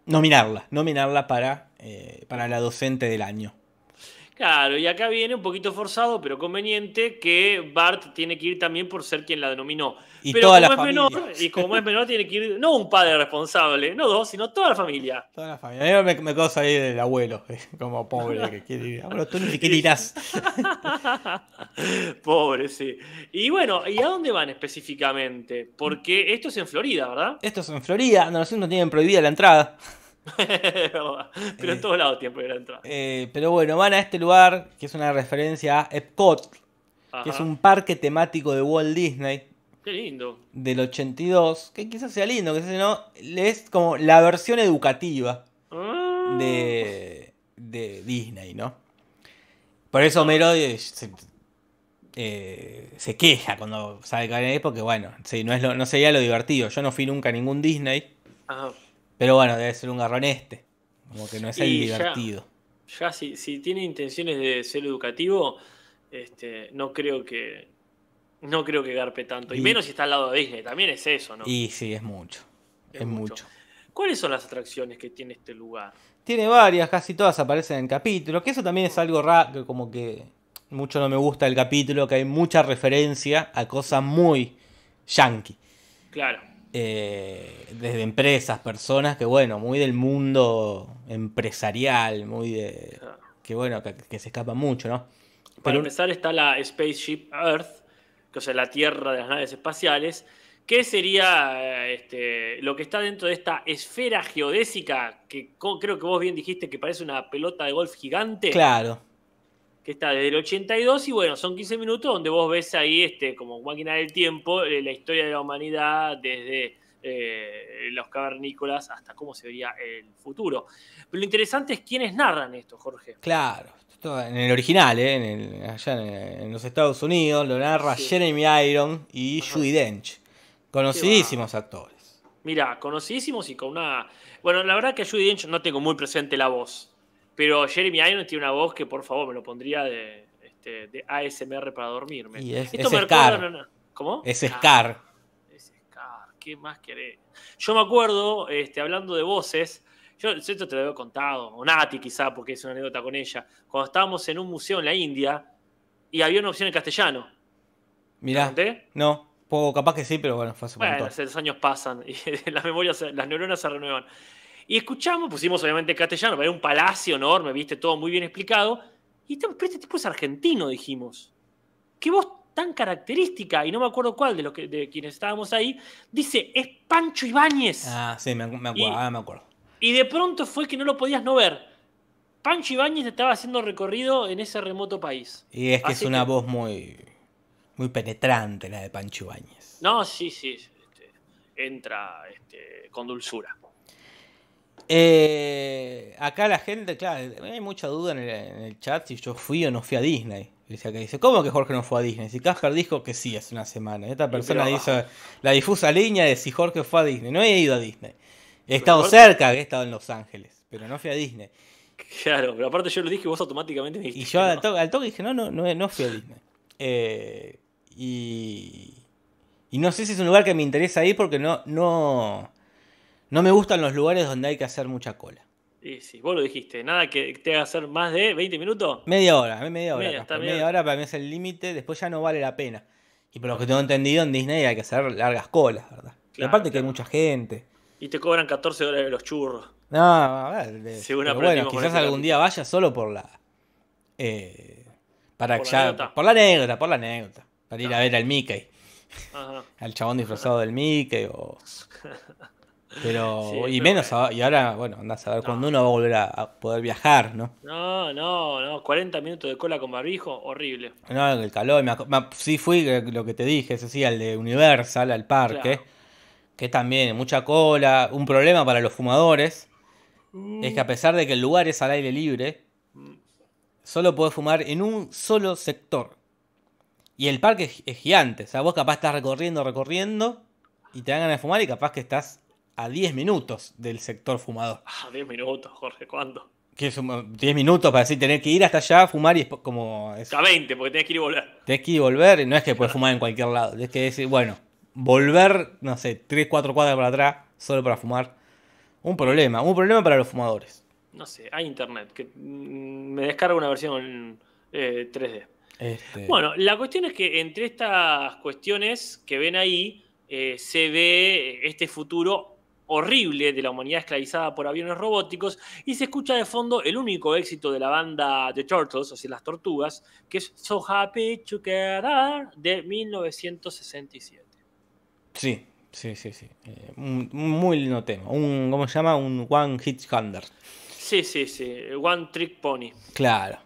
nominarla, nominarla para, para la docente del año. Claro, y acá viene un poquito forzado, pero conveniente, que Bart tiene que ir también por ser quien la denominó. Y pero como es menor, y como es menor, tiene que ir, no un padre responsable, no dos, sino toda la familia. Toda la familia. A mí me, me cosa ahí del abuelo, como pobre que quiere ir. Ahora tú ni siquiera irás. pobre, sí. Y bueno, ¿y a dónde van específicamente? Porque esto es en Florida, ¿verdad? Esto es en Florida, no, no tienen prohibida la entrada. pero en todos lados tiempo de entrada. Eh, pero bueno, van a este lugar que es una referencia a Epcot, que es un parque temático de Walt Disney. Qué lindo. Del 82, que quizás sea lindo, que no, es como la versión educativa ah. de, de Disney, ¿no? Por eso Mero eh, se, queja cuando sale caer porque bueno, sí, no, es no sería lo divertido. Yo no fui nunca a ningún Disney. Ajá. Pero bueno, debe ser un garrón este. Como que no es el divertido. Ya, si, si, tiene intenciones de ser educativo, este, no creo que. No creo que garpe tanto. Y, menos si está al lado de Disney. También es eso, ¿no? Y sí, es mucho. Es, mucho. ¿Cuáles son las atracciones que tiene este lugar? Tiene varias, casi todas aparecen en capítulos. Que eso también es algo raro, como que mucho no me gusta el capítulo, que hay mucha referencia a cosas muy yankee. Claro. Eh, desde empresas, personas que, bueno, muy del mundo empresarial, muy de. que, bueno, que, se escapa mucho, ¿no? Para empezar, está la Spaceship Earth, que es la Tierra de las naves espaciales, que sería este, lo que está dentro de esta esfera geodésica, que creo que vos bien dijiste que parece una pelota de golf gigante. Claro que está desde el 82 y bueno, son 15 minutos donde vos ves ahí este, como máquina del tiempo eh, la historia de la humanidad desde eh, los cavernícolas hasta cómo se vería el futuro. Pero lo interesante es quiénes narran esto, Jorge. Claro, en el original, ¿eh? en allá en, los Estados Unidos, lo narra Jeremy Iron y Judy Dench. Conocidísimos actores. Mira, conocidísimos y con una. Bueno, la verdad que a Judy Dench no tengo muy presente la voz. Pero Jeremy Irons tiene una voz que por favor me lo pondría de, este, de ASMR para dormirme. Y es, Scar. ¿Cómo? Es Scar. es Scar. ¿Qué más querés? Yo me acuerdo, este, hablando de voces, yo esto te lo había contado, o Nati quizá, porque es una anécdota con ella, cuando estábamos en un museo en la India y había una opción en castellano. Mirá, no, poco capaz que sí, pero bueno, fue hace Bueno, los años pasan y las memorias, las neuronas se renuevan. Y escuchamos, pusimos obviamente castellano, era un palacio enorme, viste, todo muy bien explicado. Y este, este tipo es argentino, dijimos. Qué voz tan característica, y no me acuerdo cuál de, los que, de quienes estábamos ahí, dice, es Pancho Ibáñez. Ah, sí, me, acuerdo, y, ah, me acuerdo. Y de pronto fue que no lo podías no ver. Pancho Ibáñez estaba haciendo recorrido en ese remoto país. Y es que es una voz muy, muy penetrante la de Pancho Ibáñez. No, sí, sí. Este, entra este, con dulzura. Eh, acá la gente, claro, hay mucha duda en el, chat si yo fui o no fui a Disney. Dice, dice, ¿cómo que Jorge no fue a Disney? Si Casper dijo que sí hace una semana. Esta persona hizo la difusa línea de si Jorge fue a Disney. No he ido a Disney. He estado cerca, he estado en Los Ángeles, pero no fui a Disney. Claro, pero aparte yo lo dije y vos automáticamente me dijiste. Y yo al, toque, dije, no, no, no, fui a Disney. Eh, y, y no sé si es un lugar que me interesa ir porque no, no, no me gustan los lugares donde hay que hacer mucha cola. Sí, sí, vos lo dijiste, nada que te haga hacer más de 20 minutos. Media hora, media hora. Media, media hora para mí es el límite, después ya no vale la pena. Y por lo que tengo entendido, en Disney hay que hacer largas colas, ¿verdad? y aparte que hay mucha gente. Y te cobran 14 dólares los churros. No, a ver. bueno, quizás algún día vaya solo por la. Eh, para por, la por la anécdota, por la anécdota. Para ir a ver al Mickey. Ajá. Al chabón disfrazado del Mickey o. Pero, y menos, y ahora, bueno, andás a ver cuando uno va a volver a, poder viajar, ¿no? No, no, no, 40 minutos de cola con barbijo, horrible. No, el calor, me, sí fui lo que te dije, ese sí, al de Universal, al parque, que también mucha cola, un problema para los fumadores, es que a pesar de que el lugar es al aire libre, solo podés fumar en un solo sector. Y el parque es, es gigante, o sea, vos capaz estás recorriendo, recorriendo, y te dan ganas de fumar y capaz que estás a 10 minutos del sector fumador. Ah, 10 minutos, Jorge, ¿cuándo? Que es 10 minutos para así tener que ir hasta allá a fumar y es como. a 20, porque tenés que ir y volver. Tenés que ir y volver, y no es que puedes fumar en cualquier lado. Es que decir, bueno, volver, no sé, 3, 4 cuadras para atrás solo para fumar. Un problema, un problema para los fumadores. No sé, hay internet, que mm, me descarga una versión 3D. Eh, este. Bueno, la cuestión es que entre estas cuestiones que ven ahí, eh, se ve este futuro horrible de la humanidad esclavizada por aviones robóticos y se escucha de fondo el único éxito de la banda The Turtles, o sea, las tortugas, que es So Happy Together de 1967. Sí, sí, sí, sí. Eh, un, muy lindo tema. Un, ¿Cómo se llama? Un One Hit Wonder. Sí, sí, sí. One Trick Pony. Claro.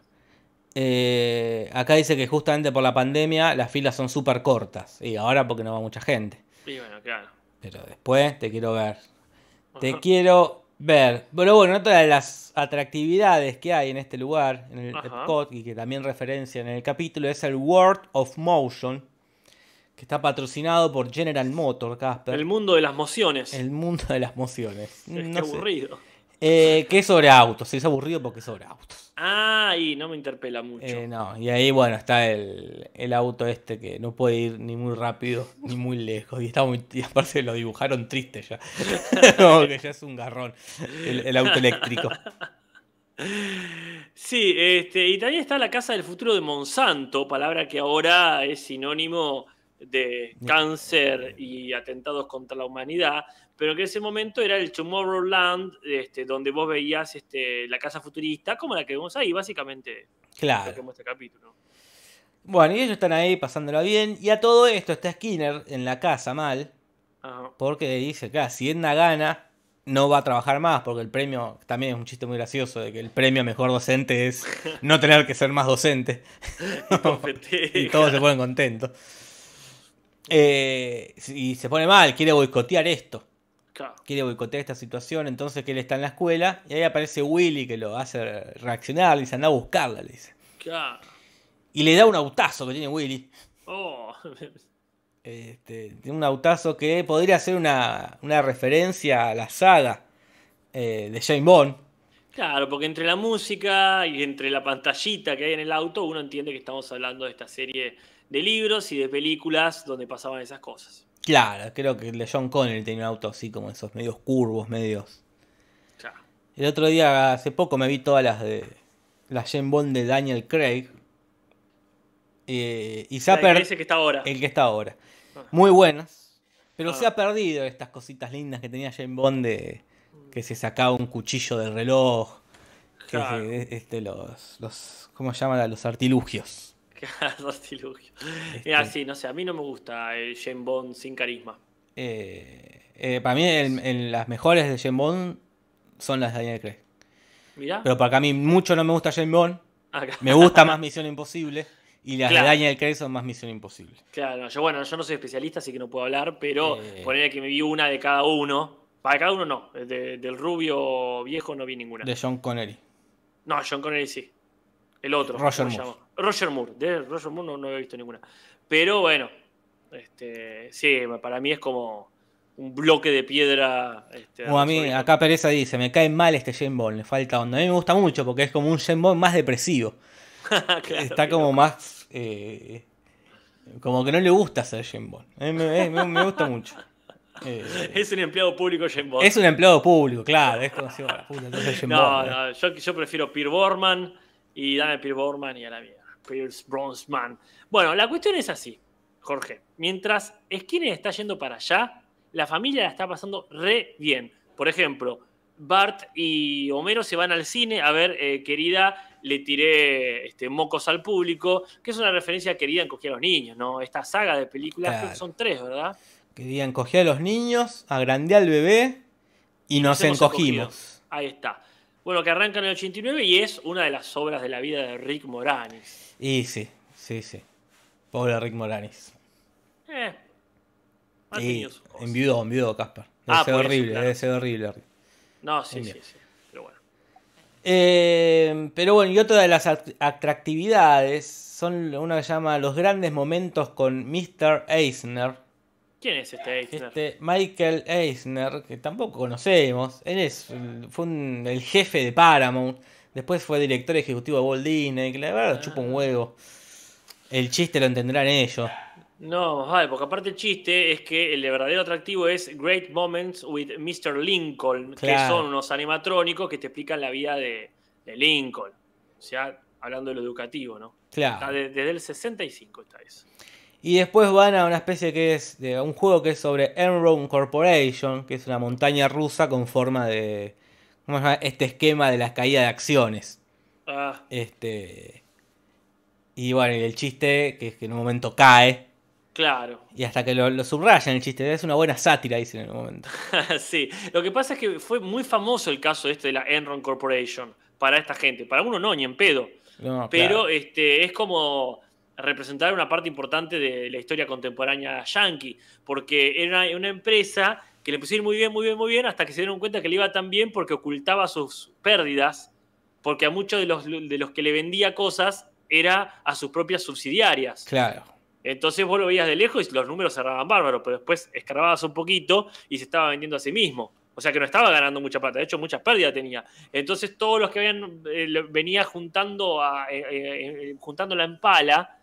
Eh, acá dice que justamente por la pandemia las filas son súper cortas. Y ahora porque no va mucha gente. Sí, bueno, claro. Pero después te quiero ver te quiero ver. Pero bueno, otra de las atractividades que hay en este lugar, en el Epcot, y que también referencia en el capítulo, es el World of Motion, que está patrocinado por General Motors, Casper. El mundo de las mociones. El mundo de las mociones. Qué aburrido. Eh, que es sobre autos, es aburrido porque es sobre autos. Ah, y no me interpela mucho. Eh, no, y ahí bueno, está el, auto este que no puede ir ni muy rápido ni muy lejos. Y está muy, y aparte lo dibujaron triste ya. Como que ya es un garrón el, el, auto eléctrico. Sí, este, y también está la Casa del Futuro de Monsanto, palabra que ahora es sinónimo de cáncer y atentados contra la humanidad, pero que ese momento era el Tomorrowland, este, donde vos veías este, la casa futurista, como la que vemos ahí, básicamente. Claro. Este capítulo. Bueno, y ellos están ahí pasándola bien, y a todo esto está Skinner en la casa mal, porque dice, claro, si Edna gana, no va a trabajar más, porque el premio, también es un chiste muy gracioso, de que el premio a mejor docente es no tener que ser más docente. y todos se ponen contentos. Eh, y se pone mal, quiere boicotear esto. Quiere boicotear esta situación, entonces que él está en la escuela y ahí aparece Willy que lo hace reaccionar, le dice anda a buscarla, le dice. Y le da un autazo que tiene Willy. Oh. Este, tiene un autazo que podría ser una, referencia a la saga eh, de Jane Bond. Claro, porque entre la música y entre la pantallita que hay en el auto, uno entiende que estamos hablando de esta serie de libros y de películas donde pasaban esas cosas. Claro, creo que el de John Connell tenía un auto así como esos medios curvos, medios. El otro día, hace poco, me vi todas las de la Jane Bond de Daniel Craig. Eh, y se ha perdido. El que está ahora. El que está ahora. Ah. Muy buenas. Pero ah. se ha perdido estas cositas lindas que tenía Jane Bond de que se sacaba un cuchillo del reloj. Que, este, los, los. ¿Cómo se llaman? Los artilugios. artilugios. Este... sí, no sé, a mí no me gusta el Jane Bond sin carisma. Eh, eh, para mí, las mejores de Jane Bond son las de Daniel Craig. Pero para mí mucho no me gusta Jane Bond. Me gusta más Misión Imposible. Y las de Daniel Craig son más Misión Imposible. Claro, yo bueno, yo no soy especialista, así que no puedo hablar, pero eh... poner que me vi una de cada uno. Para cada uno no. del rubio viejo no vi ninguna. De John Connery. No, John Connery sí. El otro. Roger Moore. Roger Moore. De Roger Moore no, no he visto ninguna. Pero bueno, este, sí, para mí es como un bloque de piedra. Este, a mí, acá Pereza dice, me cae mal este Jane Bond, le falta onda. A mí me gusta mucho porque es como un Jane Bond más depresivo. Está como más... Eh, como que no le gusta ser Jane Bond. me, gusta mucho. Eh, es un empleado público Jane Bond. Es un empleado público, claro. Es como no, no, yo, yo prefiero Pierre Borman y dame Pierce Borman y a la mierda. Pierce. Bueno, la cuestión es así, Jorge. Mientras Skinner está yendo para allá, la familia la está pasando re bien. Por ejemplo, Bart y Homero se van al cine a ver, eh, querida, le tiré este, mocos al público, que es una referencia a querida encogía a los niños, ¿no? Esta saga de películas, son tres, ¿verdad? Querida encogía a los niños, agrandé al bebé y, nos, encogimos. Ahí está. Bueno, que arranca en el 89 y es una de las obras de la vida de Rick Moranis. Y sí, sí, sí. Pobre Rick Moranis. Eh. Y enviudó, enviudó Casper. Debe ah, ser horrible, debe ser horrible. No, sí, sí, sí. Pero bueno. Eh, pero bueno, y otra de las atractividades son una que se llama Los grandes momentos con Mr. Eisner ¿Quién es este Eisner? Este Michael Eisner, que tampoco conocemos. Él es, fue el jefe de Paramount. Después fue director ejecutivo de Walt Disney. Que la verdad chupa un huevo. El chiste lo entenderán ellos. No, vale, porque aparte el chiste es que el verdadero atractivo es Great Moments with Mr. Lincoln, que son unos animatrónicos que te explican la vida de, Lincoln. O sea, hablando de lo educativo, ¿no? Claro. desde el 65 está eso. Y después van a una especie que es de un juego que es sobre Enron Corporation, que es una montaña rusa con forma de. ¿Cómo se llama? Este esquema de las caídas de acciones. Ah. Este. Y bueno, el chiste, que es que en un momento cae. Claro. Y hasta que lo, subrayan el chiste, es una buena sátira, dicen en un momento. sí, lo que pasa es que fue muy famoso el caso este de la Enron Corporation para esta gente. Para uno no, ni en pedo. Pero este, es como representar una parte importante de la historia contemporánea yankee, porque era una, empresa que le pusieron muy bien, muy bien, muy bien, hasta que se dieron cuenta que le iba tan bien porque ocultaba sus pérdidas, porque a muchos de los, de los que le vendía cosas era a sus propias subsidiarias. Claro. Entonces vos lo veías de lejos y los números cerraban bárbaros, pero después escarbabas un poquito y se estaba vendiendo a sí mismo. O sea que no estaba ganando mucha plata, de hecho muchas pérdidas tenía. Entonces todos los que habían eh, venía juntando, a, eh, eh, juntando la empala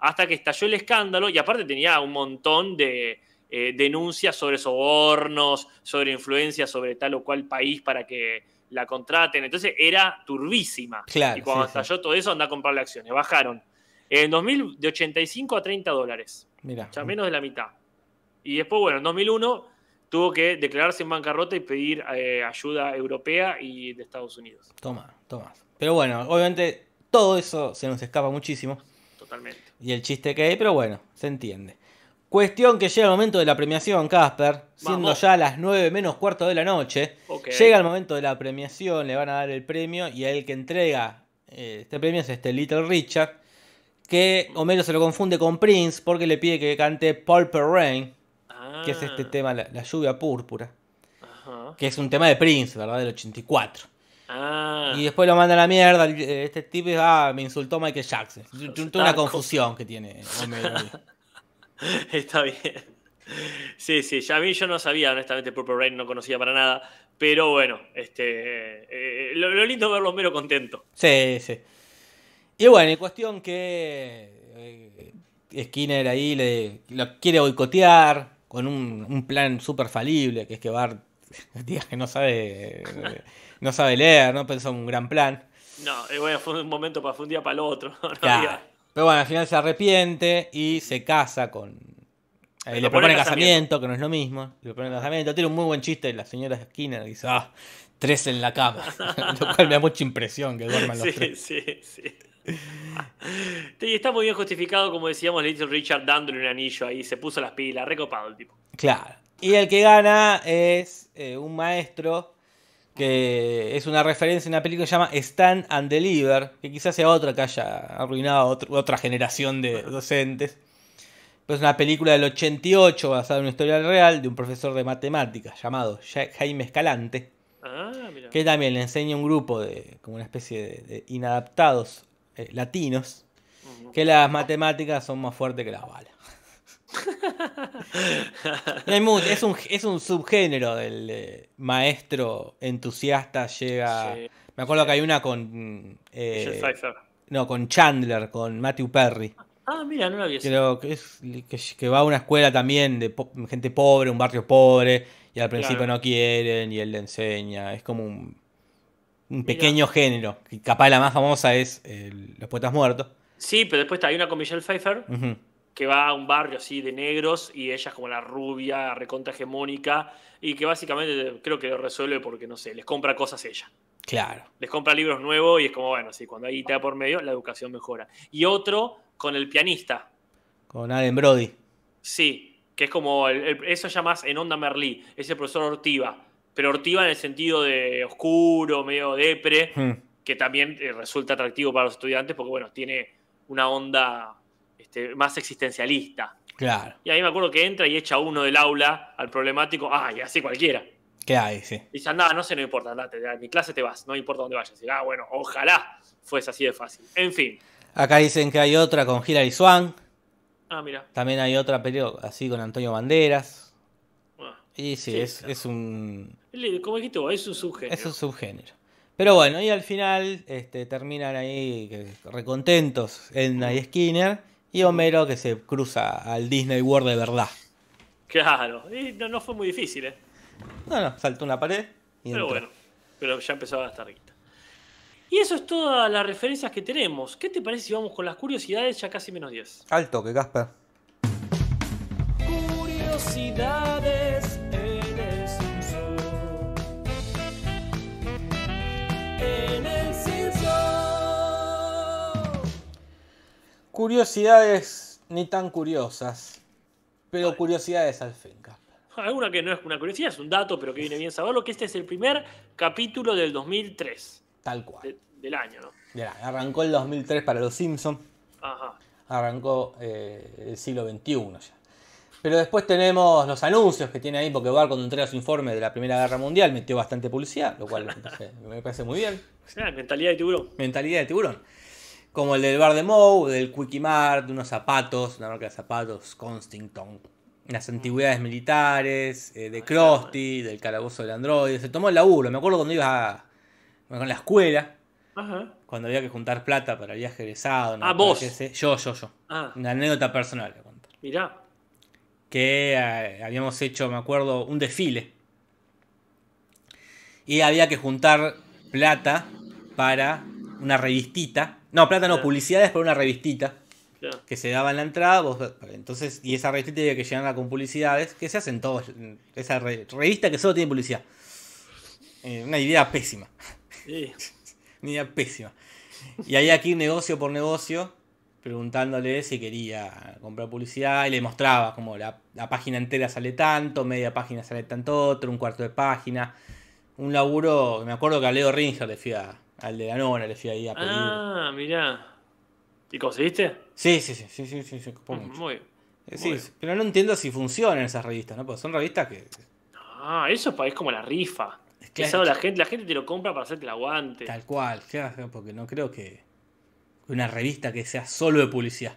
hasta que estalló el escándalo y aparte tenía un montón de eh, denuncias sobre sobornos, sobre influencia sobre tal o cual país para que la contraten. Entonces era turbísima. y cuando estalló todo eso, anda a comprarle acciones. Bajaron en 2000 de 85 a 30 dólares. Mira. Ya menos de la mitad. Y después, bueno, en 2001 tuvo que declararse en bancarrota y pedir eh, ayuda europea y de Estados Unidos. Toma, toma. Pero bueno, obviamente todo eso se nos escapa muchísimo. Totalmente y el chiste que hay, pero bueno, se entiende. Cuestión que llega el momento de la premiación, Casper, siendo ya las 9 menos cuarto de la noche. Llega el momento de la premiación, le van a dar el premio y el que entrega eh, este premio es este Little Richard, que Homero se lo confunde con Prince porque le pide que cante Pulper Rain, que es este ah. tema, la, lluvia púrpura. Que es un tema de Prince, ¿verdad? Del 84. Ah. Y después lo manda a la mierda. Este tipo ah, me insultó Michael Jackson. Toda una confusión que tiene Está bien. Sí, sí, ya a mí yo no sabía, honestamente, Purple Rain no conocía para nada. Pero bueno, este, eh, lo, lindo es verlo mero contento. Sí, sí. Y bueno, en cuestión que eh, Skinner ahí le, lo quiere boicotear con un, plan súper falible, que es que Bart diga que no sabe, no sabe leer, no pensó en un gran plan. No, bueno, fue un momento para fue un día para el otro. Pero bueno, al final se arrepiente y se casa con. Eh, le propone casamiento, que no es lo mismo. Le propone casamiento. Tiene un muy buen chiste la señora Skinner. Dice, ah, tres en la cama. lo cual me da mucha impresión que duerman los sí, tres. Sí, sí. Y está muy bien justificado, como decíamos, le hizo Richard dándole un anillo ahí, se puso las pilas, recopado el tipo. Claro. Y el que gana es eh, un maestro que es una referencia a una película que se llama Stand and Deliver, que quizás sea otra que haya arruinado otra generación de docentes. Pero es una película del 88 basada en una historia real de un profesor de matemáticas llamado Jaime Escalante. Ah, que también le enseña un grupo de, como una especie de inadaptados eh, latinos, que las matemáticas son más fuertes que las balas. Es, un, es un subgénero del eh, maestro entusiasta llega... me acuerdo que hay una con... Eh, no, con Chandler, con Matthew Perry. Ah, mira, no la había Creo que, es, que, va a una escuela también de gente pobre, un barrio pobre, y al principio no quieren, y él le enseña. Es como un un pequeño género. Que capaz la más famosa es Los Poetas Muertos. Sí, pero después hay una con Michelle Pfeiffer que va a un barrio así de negros y ella es como la rubia, recontra hegemónica y que básicamente creo que lo resuelve porque, no sé, les compra cosas ella. Claro. Les compra libros nuevos y es como, bueno, sí, cuando ahí te da por medio, la educación mejora. Y otro con el pianista. Con Allen Brody. Sí, que es como, eso ya más en Onda Merlí, es el profesor Ortiva pero Ortiva en el sentido de oscuro, medio depre, hmm. que también eh, resulta atractivo para los estudiantes porque, bueno, tiene una onda este, más existencialista. Claro. Y ahí me acuerdo que entra y echa uno del aula al problemático, ah, y así cualquiera. ¿Qué hay? Sí. Dice, nada, no sé, no importa, andate, a mi clase te vas, no importa dónde vayas. Y, ah, bueno, ojalá fuese así de fácil. En fin. Acá dicen que hay otra con Hilary Swank. Ah, mira. También hay otra pero así con Antonio Banderas. Y sí, es, es, un. Como dijiste vos, es un subgénero. Es un subgénero. Pero bueno, y al final este, terminan ahí recontentos Edna y Skinner y Homero que se cruza al Disney World de verdad. Claro, y no, fue muy difícil, ¿eh? No, no, saltó una pared y Pero bueno, pero ya empezaba a estar guita. Y eso es todas las referencias que tenemos. ¿Qué te parece si vamos con las curiosidades ya casi menos 10? Alto, que Casper. Curiosidades Curiosidades ni tan curiosas, pero curiosidades al fin, Alguna que no es una curiosidad, es un dato, pero que viene bien saberlo, que este es el primer capítulo del 2003. Tal cual. del año, ¿no? arrancó el 2003 para los Simpsons. Ajá. Arrancó eh, el siglo XXI ya. Pero después tenemos los anuncios que tiene ahí, porque Bar cuando entrega su informe de la Primera Guerra Mundial metió bastante publicidad, lo cual me parece muy bien. mentalidad de tiburón. Mentalidad de tiburón. Como el del bar de Moe, del Quickie Mart, de unos zapatos, una marca de zapatos, Constington. Las antigüedades militares, eh, de Krusty, del calabozo del androide. Se tomó el laburo. Me acuerdo cuando iba a, con la escuela. Cuando había que juntar plata para el viaje egresado. Ah, vos. Yo, yo, yo. Ah. Una anécdota personal. Mirá. Que eh, habíamos hecho, me acuerdo, un desfile. Y había que juntar plata para una revistita no, plata no, publicidades por una revistita. Que se daba en la entrada, entonces, y esa revistita tenía que llenarla con publicidades, que se hacen todos, esa revista que solo tiene publicidad. Eh, una idea pésima. Sí. una idea pésima. Y ahí aquí negocio por negocio, preguntándole si quería comprar publicidad, y le mostraba como la, página entera sale tanto, media página sale tanto otro, un cuarto de página. Un laburo, me acuerdo que a Leo Ringer le fui a, al de la nona le fui ahí a pedir. Ah, mirá. ¿Y conseguiste? Sí, sí, sí, sí, sí, sí, sí muy, eh, sí, pero no entiendo si funcionan esas revistas, ¿no? Porque son revistas que. Ah, eso es como la rifa. Claro. la, gente, la gente te lo compra para hacerte el aguante. Tal cual, porque no creo que una revista que sea solo de publicidad.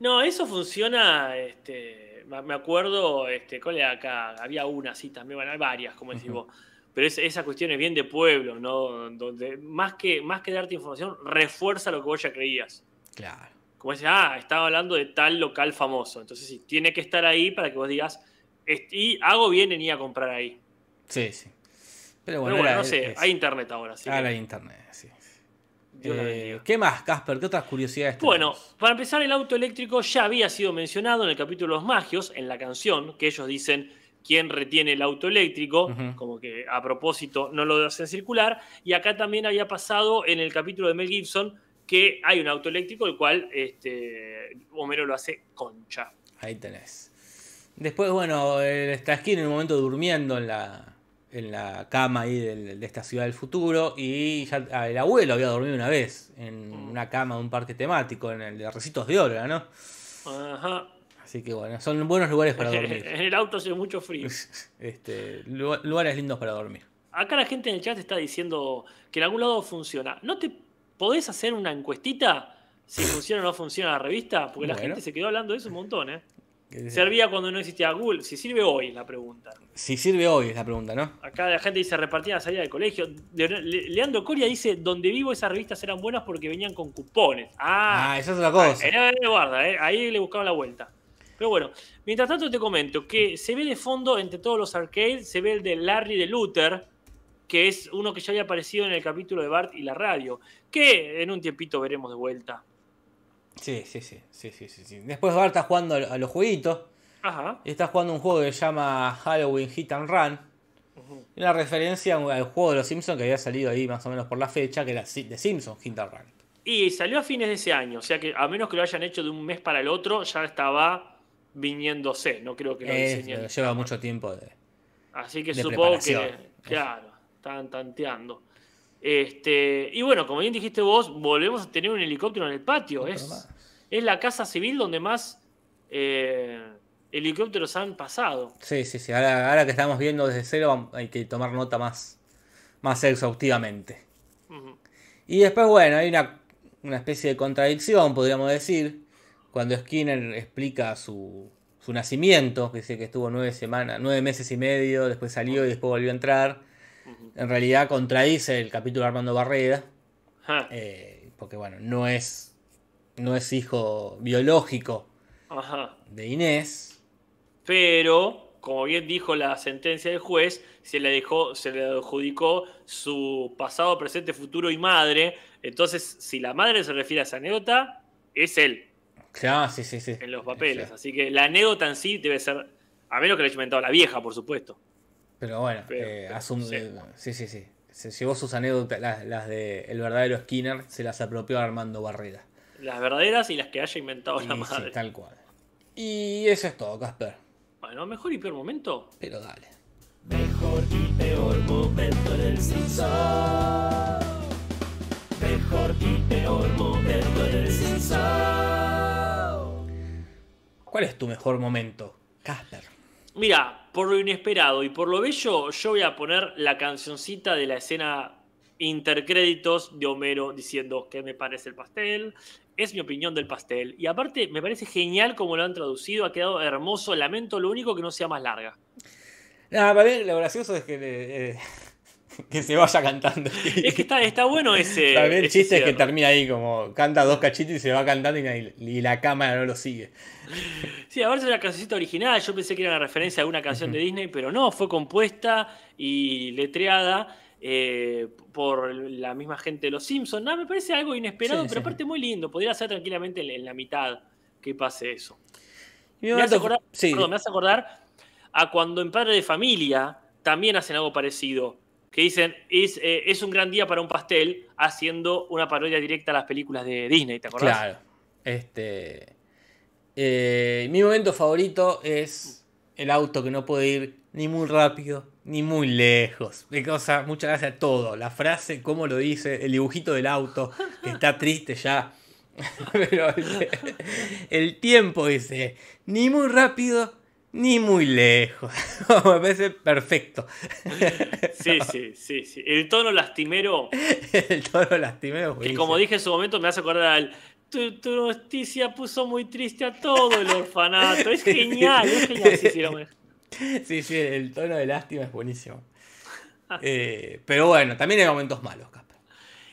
No, eso funciona, este, me acuerdo, este, ¿cuál era acá? Había una así también, bueno, hay varias, como decís vos. Pero esa cuestión es bien de pueblo, ¿no? Donde más que, más que darte información, refuerza lo que vos ya creías. Claro. Como decir, ah, estaba hablando de tal local famoso. Entonces sí, tiene que estar ahí para que vos digas, y hago bien en ir a comprar ahí. Sí, sí. Pero bueno, no sé, hay internet ahora, sí. Ahora hay internet, sí. Eh, ¿Qué más, Casper? ¿Qué otras curiosidades Bueno, para empezar, el auto eléctrico ya había sido mencionado en el capítulo Los Magios, en la canción, que ellos dicen quién retiene el auto eléctrico, como que a propósito no lo hacen circular. Y acá también había pasado en el capítulo de Mel Gibson que hay un auto eléctrico, el cual este, Homero lo hace concha. Ahí tenés. Después, bueno, está aquí en el momento durmiendo en la, en la cama ahí de, esta ciudad del futuro y ya el abuelo había dormido una vez en mm. una cama de un parque temático, en el de Recitos de Oro, ¿no? Ajá. Así que bueno, son buenos lugares para dormir. en el auto hace mucho frío. este, lugares lindos para dormir. Acá la gente en el chat está diciendo que en algún lado funciona. ¿No te podés hacer una encuestita si funciona o no funciona la revista? Porque la gente se quedó hablando de eso un montón, ¿eh? Servía cuando no existía Google. Si sirve hoy, la pregunta. Si sirve hoy, es la pregunta, ¿no? Acá la gente dice repartía la salida del colegio. Leandro Coria dice: donde vivo esas revistas eran buenas porque venían con cupones. Ah, ah esa es otra cosa. Ah, guarda, eh. ahí le buscaba la vuelta. Pero bueno, mientras tanto te comento que se ve de fondo entre todos los arcades, se ve el de Larry de Luther, que es uno que ya había aparecido en el capítulo de Bart y la radio, que en un tiempito veremos de vuelta. Sí, sí, sí, sí, sí, sí. Después Bart está jugando a los jueguitos. Ajá. Y está jugando un juego que se llama Halloween Hit and Run. Una referencia al juego de los Simpsons que había salido ahí más o menos por la fecha, que era de Simpsons Hit and Run. Y salió a fines de ese año, o sea que a menos que lo hayan hecho de un mes para el otro, ya estaba viniéndose. No creo que lo diseñen. Lleva mucho tiempo de. Así que supongo que. Claro, estaban tanteando. Este, y bueno, como bien dijiste vos, volvemos a tener un helicóptero en el patio. Es, es la casa civil donde más eh, helicópteros han pasado. Sí, sí, sí. Ahora, que estamos viendo desde cero hay que tomar nota más, más exhaustivamente. Y después, bueno, hay una, una, especie de contradicción, podríamos decir, cuando Skinner explica su, su nacimiento, que dice que estuvo nueve semanas, nueve meses y medio, después salió y después volvió a entrar en realidad contradice el capítulo de Armando Barreda. Eh, porque bueno, no es, no es hijo biológico de Inés. Pero, como bien dijo la sentencia del juez, se le, dejó, se le adjudicó su pasado, presente, futuro y madre. Entonces, si la madre se refiere a esa anécdota, es él. Claro, sí, sí, sí. En los papeles. Así que la anécdota en sí debe ser, a menos que le haya inventado la vieja, por supuesto. Pero bueno, eh, sí. sí, sí, Se llevó sus anécdotas, las, de el verdadero Skinner, se las apropió Armando Barrera. Las verdaderas y las que haya inventado la madre. tal cual. Y eso es todo, Casper. Bueno, mejor y peor momento. Pero dale. Mejor y peor momento del Simpson. Mejor y peor momento del Simpson. ¿Cuál es tu mejor momento, Casper? Mira, por lo inesperado y por lo bello, yo voy a poner la cancioncita de la escena intercréditos de Homero diciendo que me parece el pastel, es mi opinión del pastel. Y aparte, me parece genial como lo han traducido, ha quedado hermoso. Lamento lo único que no sea más larga. Nada, para mí lo gracioso es que, eh, que se vaya cantando. Es que está, está bueno ese. También el chiste es que termina ahí como canta dos cachitos y se va cantando y, la cámara no lo sigue. Sí, a ver si es una cancioncita original. Yo pensé que era una referencia a una canción de Disney, pero no, fue compuesta y letreada eh, por la misma gente de Los Simpsons. Me parece algo inesperado, pero aparte muy lindo. Podría ser tranquilamente en, la mitad que pase eso. Me, hace acordar, me hace acordar a cuando en Padre de Familia también hacen algo parecido que dicen, es, eh, es un gran día para un pastel, haciendo una parodia directa a las películas de Disney, ¿te acordás? Claro. Este, eh, mi momento favorito es el auto que no puede ir ni muy rápido ni muy lejos. De cosa, muchas gracias a todo. La frase, cómo lo dice, el dibujito del auto, que está triste ya. Pero el, el tiempo dice, ni muy rápido Ni muy lejos. Me parece perfecto. Sí, sí, sí, sí. El tono lastimero. El tono lastimero. Que como dije en su momento me hace acordar al. Tu, tu noticia puso muy triste a todo el orfanato. Es genial, es genial. Sí, sí, sí, sí, el tono de lástima es buenísimo. Eh, pero bueno, también hay momentos malos, Casper.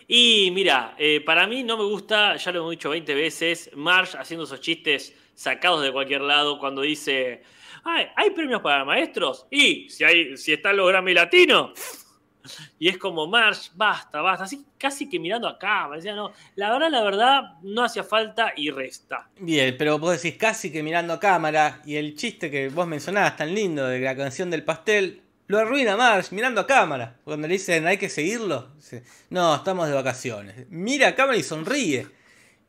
Y mira, eh, para mí no me gusta, ya lo hemos dicho 20 veces, Marsh haciendo esos chistes sacados de cualquier lado cuando dice ¿hay premios para maestros? Y si, hay, si están los Grammy Latinos. Y es como, Marsh, basta, basta. Así casi que mirando acá. Me decía, no, la verdad, la verdad, no hacía falta y resta. Bien, pero vos decís casi que mirando a cámara. Y el chiste que vos mencionabas tan lindo de la canción del pastel. Lo arruina Marsh mirando a cámara. Cuando le dicen hay que seguirlo. no, estamos de vacaciones. Mira a cámara y sonríe.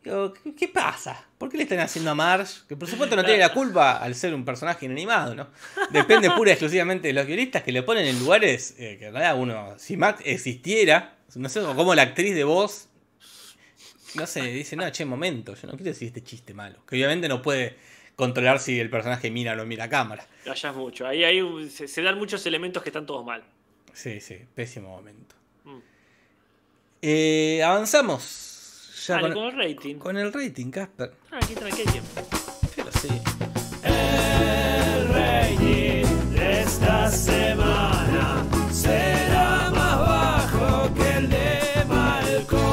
¿Qué, pasa? ¿Por qué le están haciendo a Marsh? Que por supuesto no tiene la culpa al ser un personaje inanimado, ¿no? Depende pura y exclusivamente de los guionistas que le ponen en lugares eh, que en realidad uno, si Max existiera, no sé, como la actriz de voz, no sé, dice, no, che, momento, yo no quiero decir este chiste malo. Que obviamente no puede controlar si el personaje mira o no mira a cámara. Ya es mucho, ahí, ahí se, dan muchos elementos que están todos mal. Sí, sí, pésimo momento. Mm. Eh, avanzamos con, el rating. Con el rating, Casper. Ah, aquí tiempo. Pero sí. El rating de esta semana será más bajo que el de Malcolm.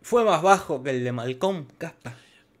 ¿Fue más bajo que el de Malcolm, Casper?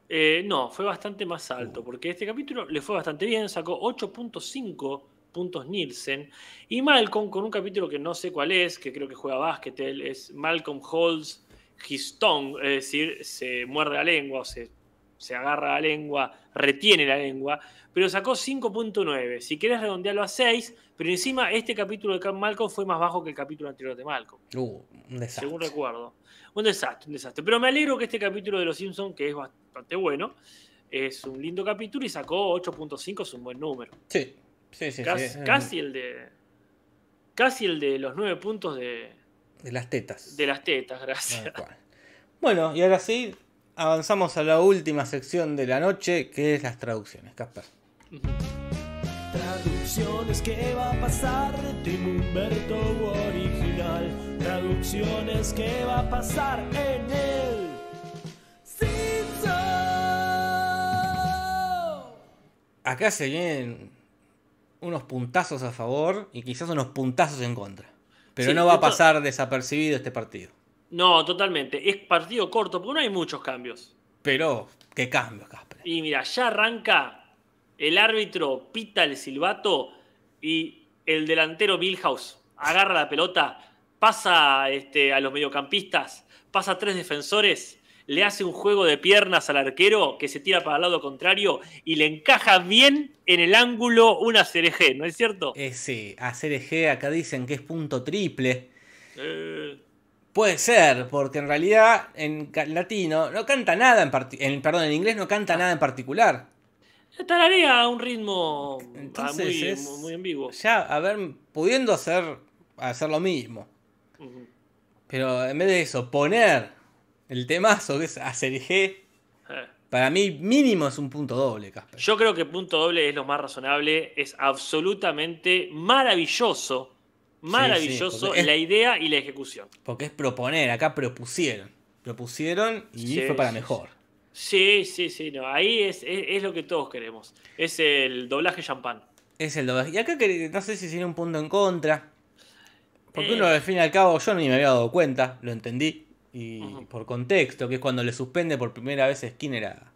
Eh, no, fue bastante más alto, porque este capítulo le fue bastante bien, sacó 8.5 puntos Nielsen. Y Malcolm con un capítulo que no sé cuál es, que creo que juega básquet, es Malcolm Holds His Tongue, es decir, se muerde la lengua o se, se agarra la lengua, retiene la lengua, pero sacó 5.9. Si quieres redondearlo a 6, pero encima este capítulo de Malcolm fue más bajo que el capítulo anterior de Malcolm. Uh, un desastre. Según recuerdo. Un desastre, un desastre. Pero me alegro que este capítulo de Los Simpsons, que es bastante bueno, es un lindo capítulo y sacó 8.5, es un buen número. Sí, Sí, sí, casi, el de. Casi el de los nueve puntos de. De las tetas. De las tetas, gracias. Bueno, y ahora sí, avanzamos a la última sección de la noche, que es las traducciones, Casper. Traducciones, ¿qué va a pasar de Tim Humberto original? Traducciones, ¿qué va a pasar en el Simpson? Acá se vienen unos puntazos a favor y quizás unos puntazos en contra. Pero no va a pasar desapercibido este partido. No, totalmente. Es partido corto porque no hay muchos cambios. Pero, ¿qué cambios, Casper? Y mira, ya arranca el árbitro, pita el silbato y el delantero Milhouse agarra la pelota, pasa este, a los mediocampistas, pasa a tres defensores le hace un juego de piernas al arquero que se tira para el lado contrario y le encaja bien en el ángulo una CRG, ¿no es cierto? Eh, sí, a CRG acá dicen que es punto triple. Eh. Puede ser, porque en realidad en latino no canta nada en, perdón, en inglés no canta nada en particular. Tararea a un ritmo ah, muy, muy, en vivo. Ya, a ver, pudiendo hacer, hacer lo mismo. Pero en vez de eso, poner el temazo que es hacer G. Eh. Para mí, mínimo es un punto doble, Casper. Yo creo que punto doble es lo más razonable. Es absolutamente maravilloso. Maravilloso la idea y la ejecución. Porque es proponer. Acá propusieron. Propusieron y fue para mejor. Sí, sí, sí. No. Ahí es, lo que todos queremos. Es el doblaje champán. Es el doblaje. Y acá no sé si tiene un punto en contra. Porque uno, eh. al fin y al cabo, yo ni me había dado cuenta. Lo entendí y por contexto, que es cuando le suspende por primera vez Skinner a,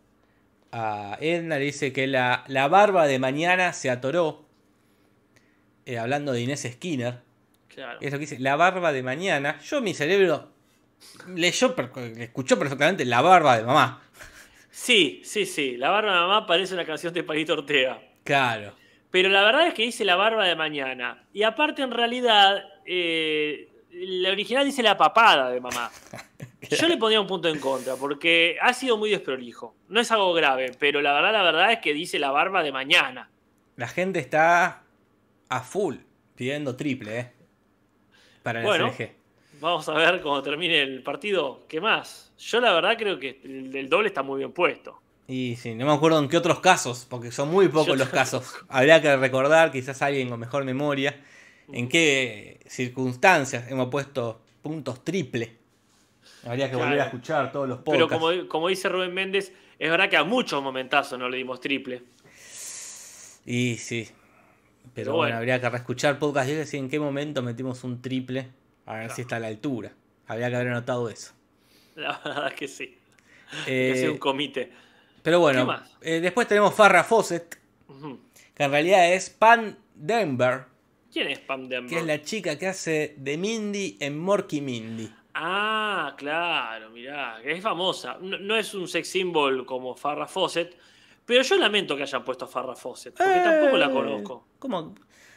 a Edna, le dice que la, barba de mañana se atoró, eh, hablando de Inés Skinner. Claro. Es lo que dice, la barba de mañana. Yo, mi cerebro leyó, escuchó perfectamente la barba de mamá. Sí, sí, sí. La barba de mamá parece una canción de Palito Ortega. Claro. Pero la verdad es que dice la barba de mañana. Y aparte, en realidad, eh, la original dice la papada de mamá. Yo le pondría un punto en contra, porque ha sido muy desprolijo. No es algo grave, pero la verdad, la verdad es que dice la barba de mañana. La gente está a full pidiendo triple, ¿eh? Para el bueno, Vamos a ver cómo termine el partido. ¿Qué más? Yo la verdad creo que el, doble está muy bien puesto. Y sí, no me acuerdo en qué otros casos, porque son muy pocos los casos. Habría que recordar, quizás alguien con mejor memoria, en qué circunstancias hemos puesto puntos triple. Habría que volver a escuchar todos los podcasts. Pero como, como dice Rubén Méndez, es verdad que a muchos momentazos no le dimos triple. Y sí. Pero, bueno, habría que reescuchar podcast y decir en qué momento metimos un triple. A ver si está a la altura. Habría que haber anotado eso. La verdad es que sí. Eh, un comité. Pero bueno, eh, después tenemos Farrah Fawcett, que en realidad es Pam Denver. ¿Quién es Pam Denver? Que es la chica que hace de Mindy en Morky Mindy. Ah, claro, mirá, es famosa. No, es un sex symbol como Farrah Fawcett, pero yo lamento que hayan puesto a Farrah Fawcett, porque tampoco la eh, conozco. ¿Cómo?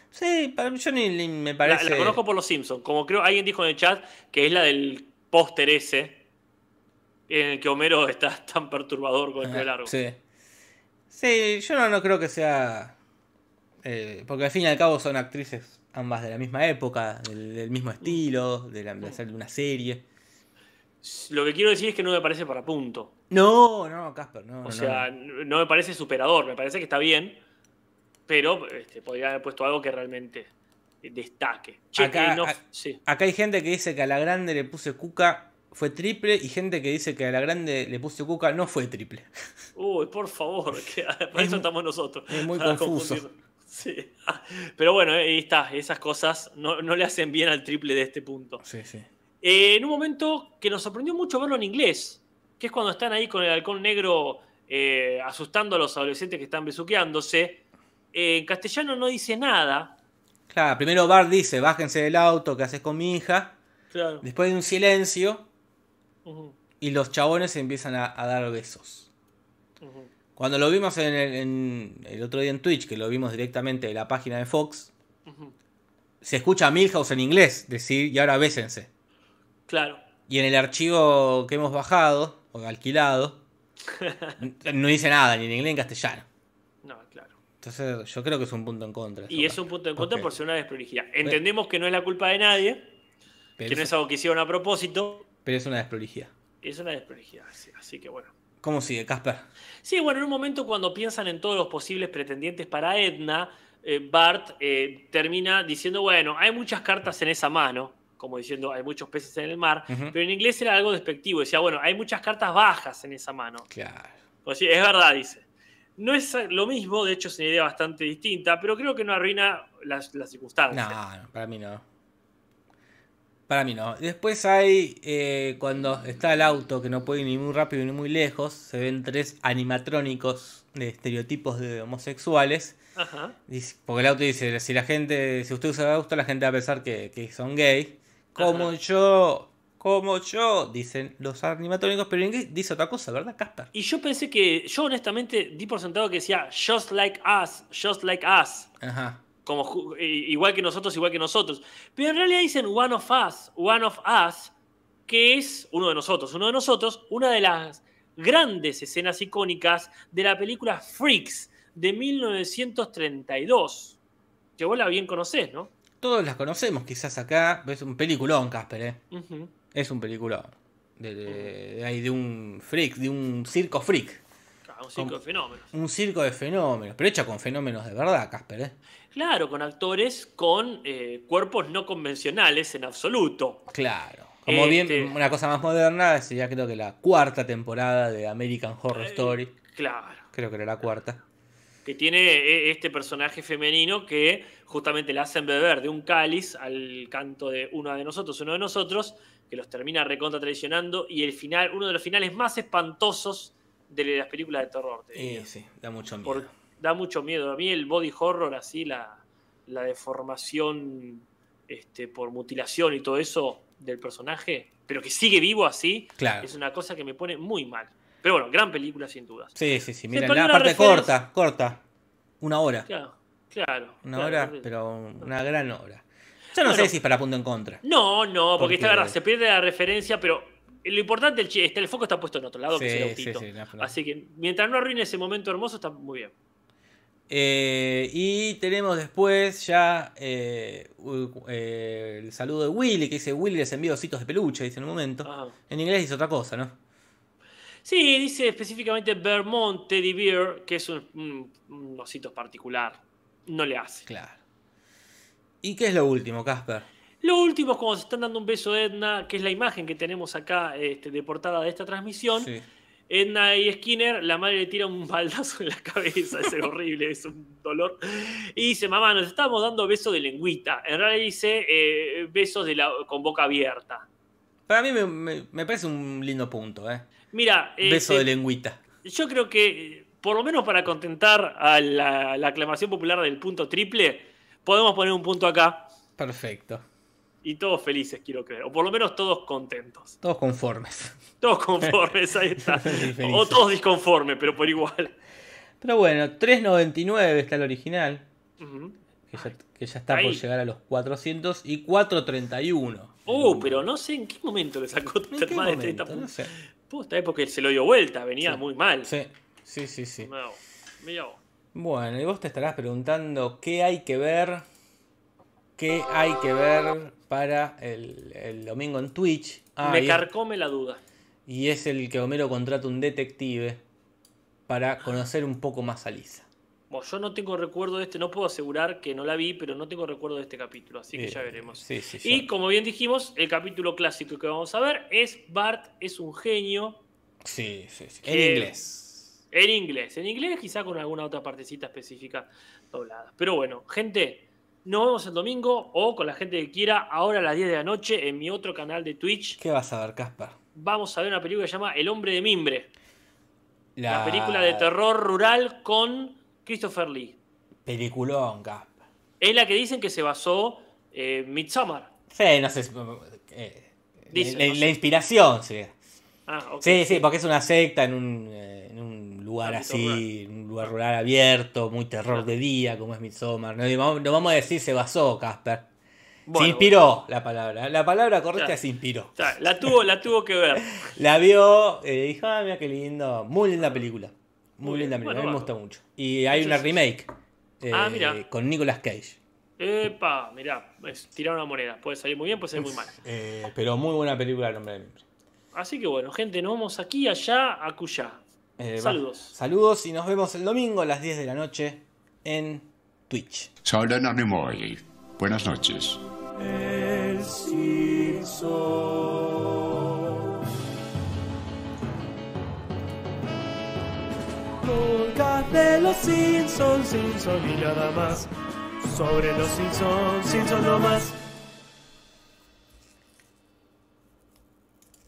Sí, yo ni, me parece. La, conozco por los Simpsons, como creo alguien dijo en el chat que es la del póster ese, en el que Homero está tan perturbador con el pelo largo. Sí. Sí, yo no, creo que sea. Eh, porque al fin y al cabo son actrices ambas de la misma época, del, mismo estilo, de, la, de una serie. Lo que quiero decir es que no me parece para punto. No, no, Casper, no. O sea, no. me parece superador, me parece que está bien, pero este, podría haber puesto algo que realmente destaque. acá, acá hay gente que dice que a la grande le puse cuca fue triple y gente que dice que a la grande le puse cuca no fue triple. Uy, por favor, que para eso estamos nosotros. Es muy confuso. Sí. Pero bueno, ahí está, esas cosas no, le hacen bien al triple de este punto. Sí, sí. Eh, en un momento que nos sorprendió mucho verlo en inglés, que es cuando están ahí con el halcón negro eh, asustando a los adolescentes que están besuqueándose. Eh, en castellano no dice nada. Claro, primero Bart dice, bájense del auto, ¿qué haces con mi hija? Claro. Después de un silencio, y los chabones empiezan a, dar besos. Cuando lo vimos en el, otro día en Twitch, que lo vimos directamente de la página de Fox, se escucha a Milhouse en inglés decir, y ahora bésense. Claro. Y en el archivo que hemos bajado, o alquilado, no dice nada, ni en inglés ni en castellano. No, claro. Entonces yo creo que es un punto en contra. Y es un punto en contra por ser una desprolijidad. Entendemos que no es la culpa de nadie, que no es algo que hicieron a propósito. Pero es una desprolijidad. Es una desprolijidad, así que bueno. ¿Cómo sigue, Casper? Sí, bueno, en un momento cuando piensan en todos los posibles pretendientes para Edna, eh, Bart eh, termina diciendo, bueno, hay muchas cartas en esa mano, como diciendo, hay muchos peces en el mar, pero en inglés era algo despectivo, decía, bueno, hay muchas cartas bajas en esa mano. Claro. Pues sí, es verdad, dice. No es lo mismo, de hecho es una idea bastante distinta, pero creo que no arruina las, las circunstancias. No, para mí no. Para mí no. Después hay, eh, cuando está el auto que no puede ir ni muy rápido ni muy lejos, se ven tres animatrónicos de estereotipos de homosexuales. Ajá. Porque el auto dice, si la gente, si usted usa el auto, la gente va a pensar que, son gay. Como yo, como yo, dicen los animatrónicos, pero en inglés dice otra cosa, ¿verdad, Casper? Y yo pensé que, yo honestamente di por sentado que decía, just like us, just like us. Ajá como igual que nosotros, igual que nosotros. Pero en realidad dicen one of us, one of us, que es uno de nosotros, uno de nosotros, una de las grandes escenas icónicas de la película Freaks de 1932. Que vos la bien conocés, ¿no? Todos las conocemos, quizás acá. Es un peliculón, Casper, ¿eh? Es un peliculón. De, de, de, un freak, de un circo freak. Un circo de fenómenos. Un circo de fenómenos, pero hecha con fenómenos de verdad, Casper, ¿eh? Claro, con actores con eh, cuerpos no convencionales en absoluto. Claro. Como bien, este una cosa más moderna, sería creo que la cuarta temporada de American Horror eh, Story. Claro. Creo que era la cuarta. Que tiene eh, este personaje femenino que justamente le hacen beber de un cáliz al canto de uno de nosotros, uno de nosotros, que los termina recontra traicionando y el final, uno de los finales más espantosos de las películas de terror. Sí, sí, da mucho miedo da mucho miedo. A mí el body horror, así, la, la deformación este, por mutilación y todo eso del personaje, pero que sigue vivo así, es una cosa que me pone muy mal. Pero bueno, gran película sin dudas. Sí, sí, sí. Mira, la parte corta, corta. Una hora. Claro, claro. Una hora, pero una gran hora. Yo no sé si es para punto en contra. No, no, porque, está verdad, se pierde la referencia, pero lo importante es el, el foco está puesto en otro lado, que es el Así que mientras no arruine ese momento hermoso, está muy bien. Eh, y tenemos después ya eh, eh, el saludo de Willy, que dice Willy les envío ositos de peluche, dice en un momento. En inglés dice otra cosa, ¿no? Sí, dice específicamente Vermont Teddy Bear, que es un, osito particular. No le hace. Claro. ¿Y qué es lo último, Casper? Lo último es cuando se están dando un beso a Edna, que es la imagen que tenemos acá este, de portada de esta transmisión. Edna y Skinner, la madre le tira un baldazo en la cabeza, es horrible, es un dolor. Y dice, mamá, nos estamos dando besos de lengüita. En realidad dice eh, besos de la, con boca abierta. Para mí me, parece un lindo punto, ¿eh? Mira. Beso de este, lengüita. Yo creo que, por lo menos para contentar a la, la aclamación popular del punto triple, podemos poner un punto acá. Perfecto y todos felices, quiero creer. O por lo menos todos contentos. Todos conformes. Todos conformes, ahí está. o todos disconformes, pero por igual. Pero bueno, 3.99 está el original. que, ya, está por llegar a los 400 y 4.31. Uh, pero no sé en qué momento le sacó más de 30 puntos. No sé. Puta, porque se lo dio vuelta, venía muy mal. Sí, sí, sí. sí. Bueno, y vos te estarás preguntando qué hay que ver ¿Qué hay que ver para el, domingo en Twitch? Ah, Me carcome la duda. Y es el que Homero contrata un detective para conocer un poco más a Lisa. Bueno, yo no tengo recuerdo de este, no puedo asegurar que no la vi, pero no tengo recuerdo de este capítulo, así que ya veremos. y como bien dijimos, el capítulo clásico que vamos a ver es Bart es un genio. Sí, sí, sí. En inglés. En inglés, en inglés quizá con alguna otra partecita específica doblada. Pero bueno, gente, nos vemos el domingo o con la gente que quiera, ahora a las 10 de la noche en mi otro canal de Twitch. ¿Qué vas a ver, Caspar? Vamos a ver una película que se llama El hombre de mimbre. La... película de terror rural con Christopher Lee. Peliculón, Caspar. Es la que dicen que se basó en eh, Midsommar. Sí, no sé. Eh, la, inspiración, sí. Ah, sí, sí, porque es una secta en un, eh, en un lugar así, un lugar rural abierto, muy terror de día, como es Midsommar. No, no vamos a decir se basó, Casper. se inspiró la palabra. La palabra correcta se inspiró. la, tuvo, la tuvo que ver. la vio, eh, dijo, ah, mira qué lindo. Muy linda película. Muy, linda película. a mí me gusta mucho. Y hay una remake ah, eh, con Nicolas Cage. Epa, mirá, tirar una moneda. Puede salir muy bien, puede salir muy mal. Eh, pero muy buena película el nombre de. Así que bueno, gente, nos vamos aquí, allá, acullá. Eh, saludos. saludos y nos vemos el domingo a las 10 de la noche en Twitch. Buenas noches. El Podcast de los Simpsons, Simpsons y nada más. Sobre los Simpsons, Simpsons no más.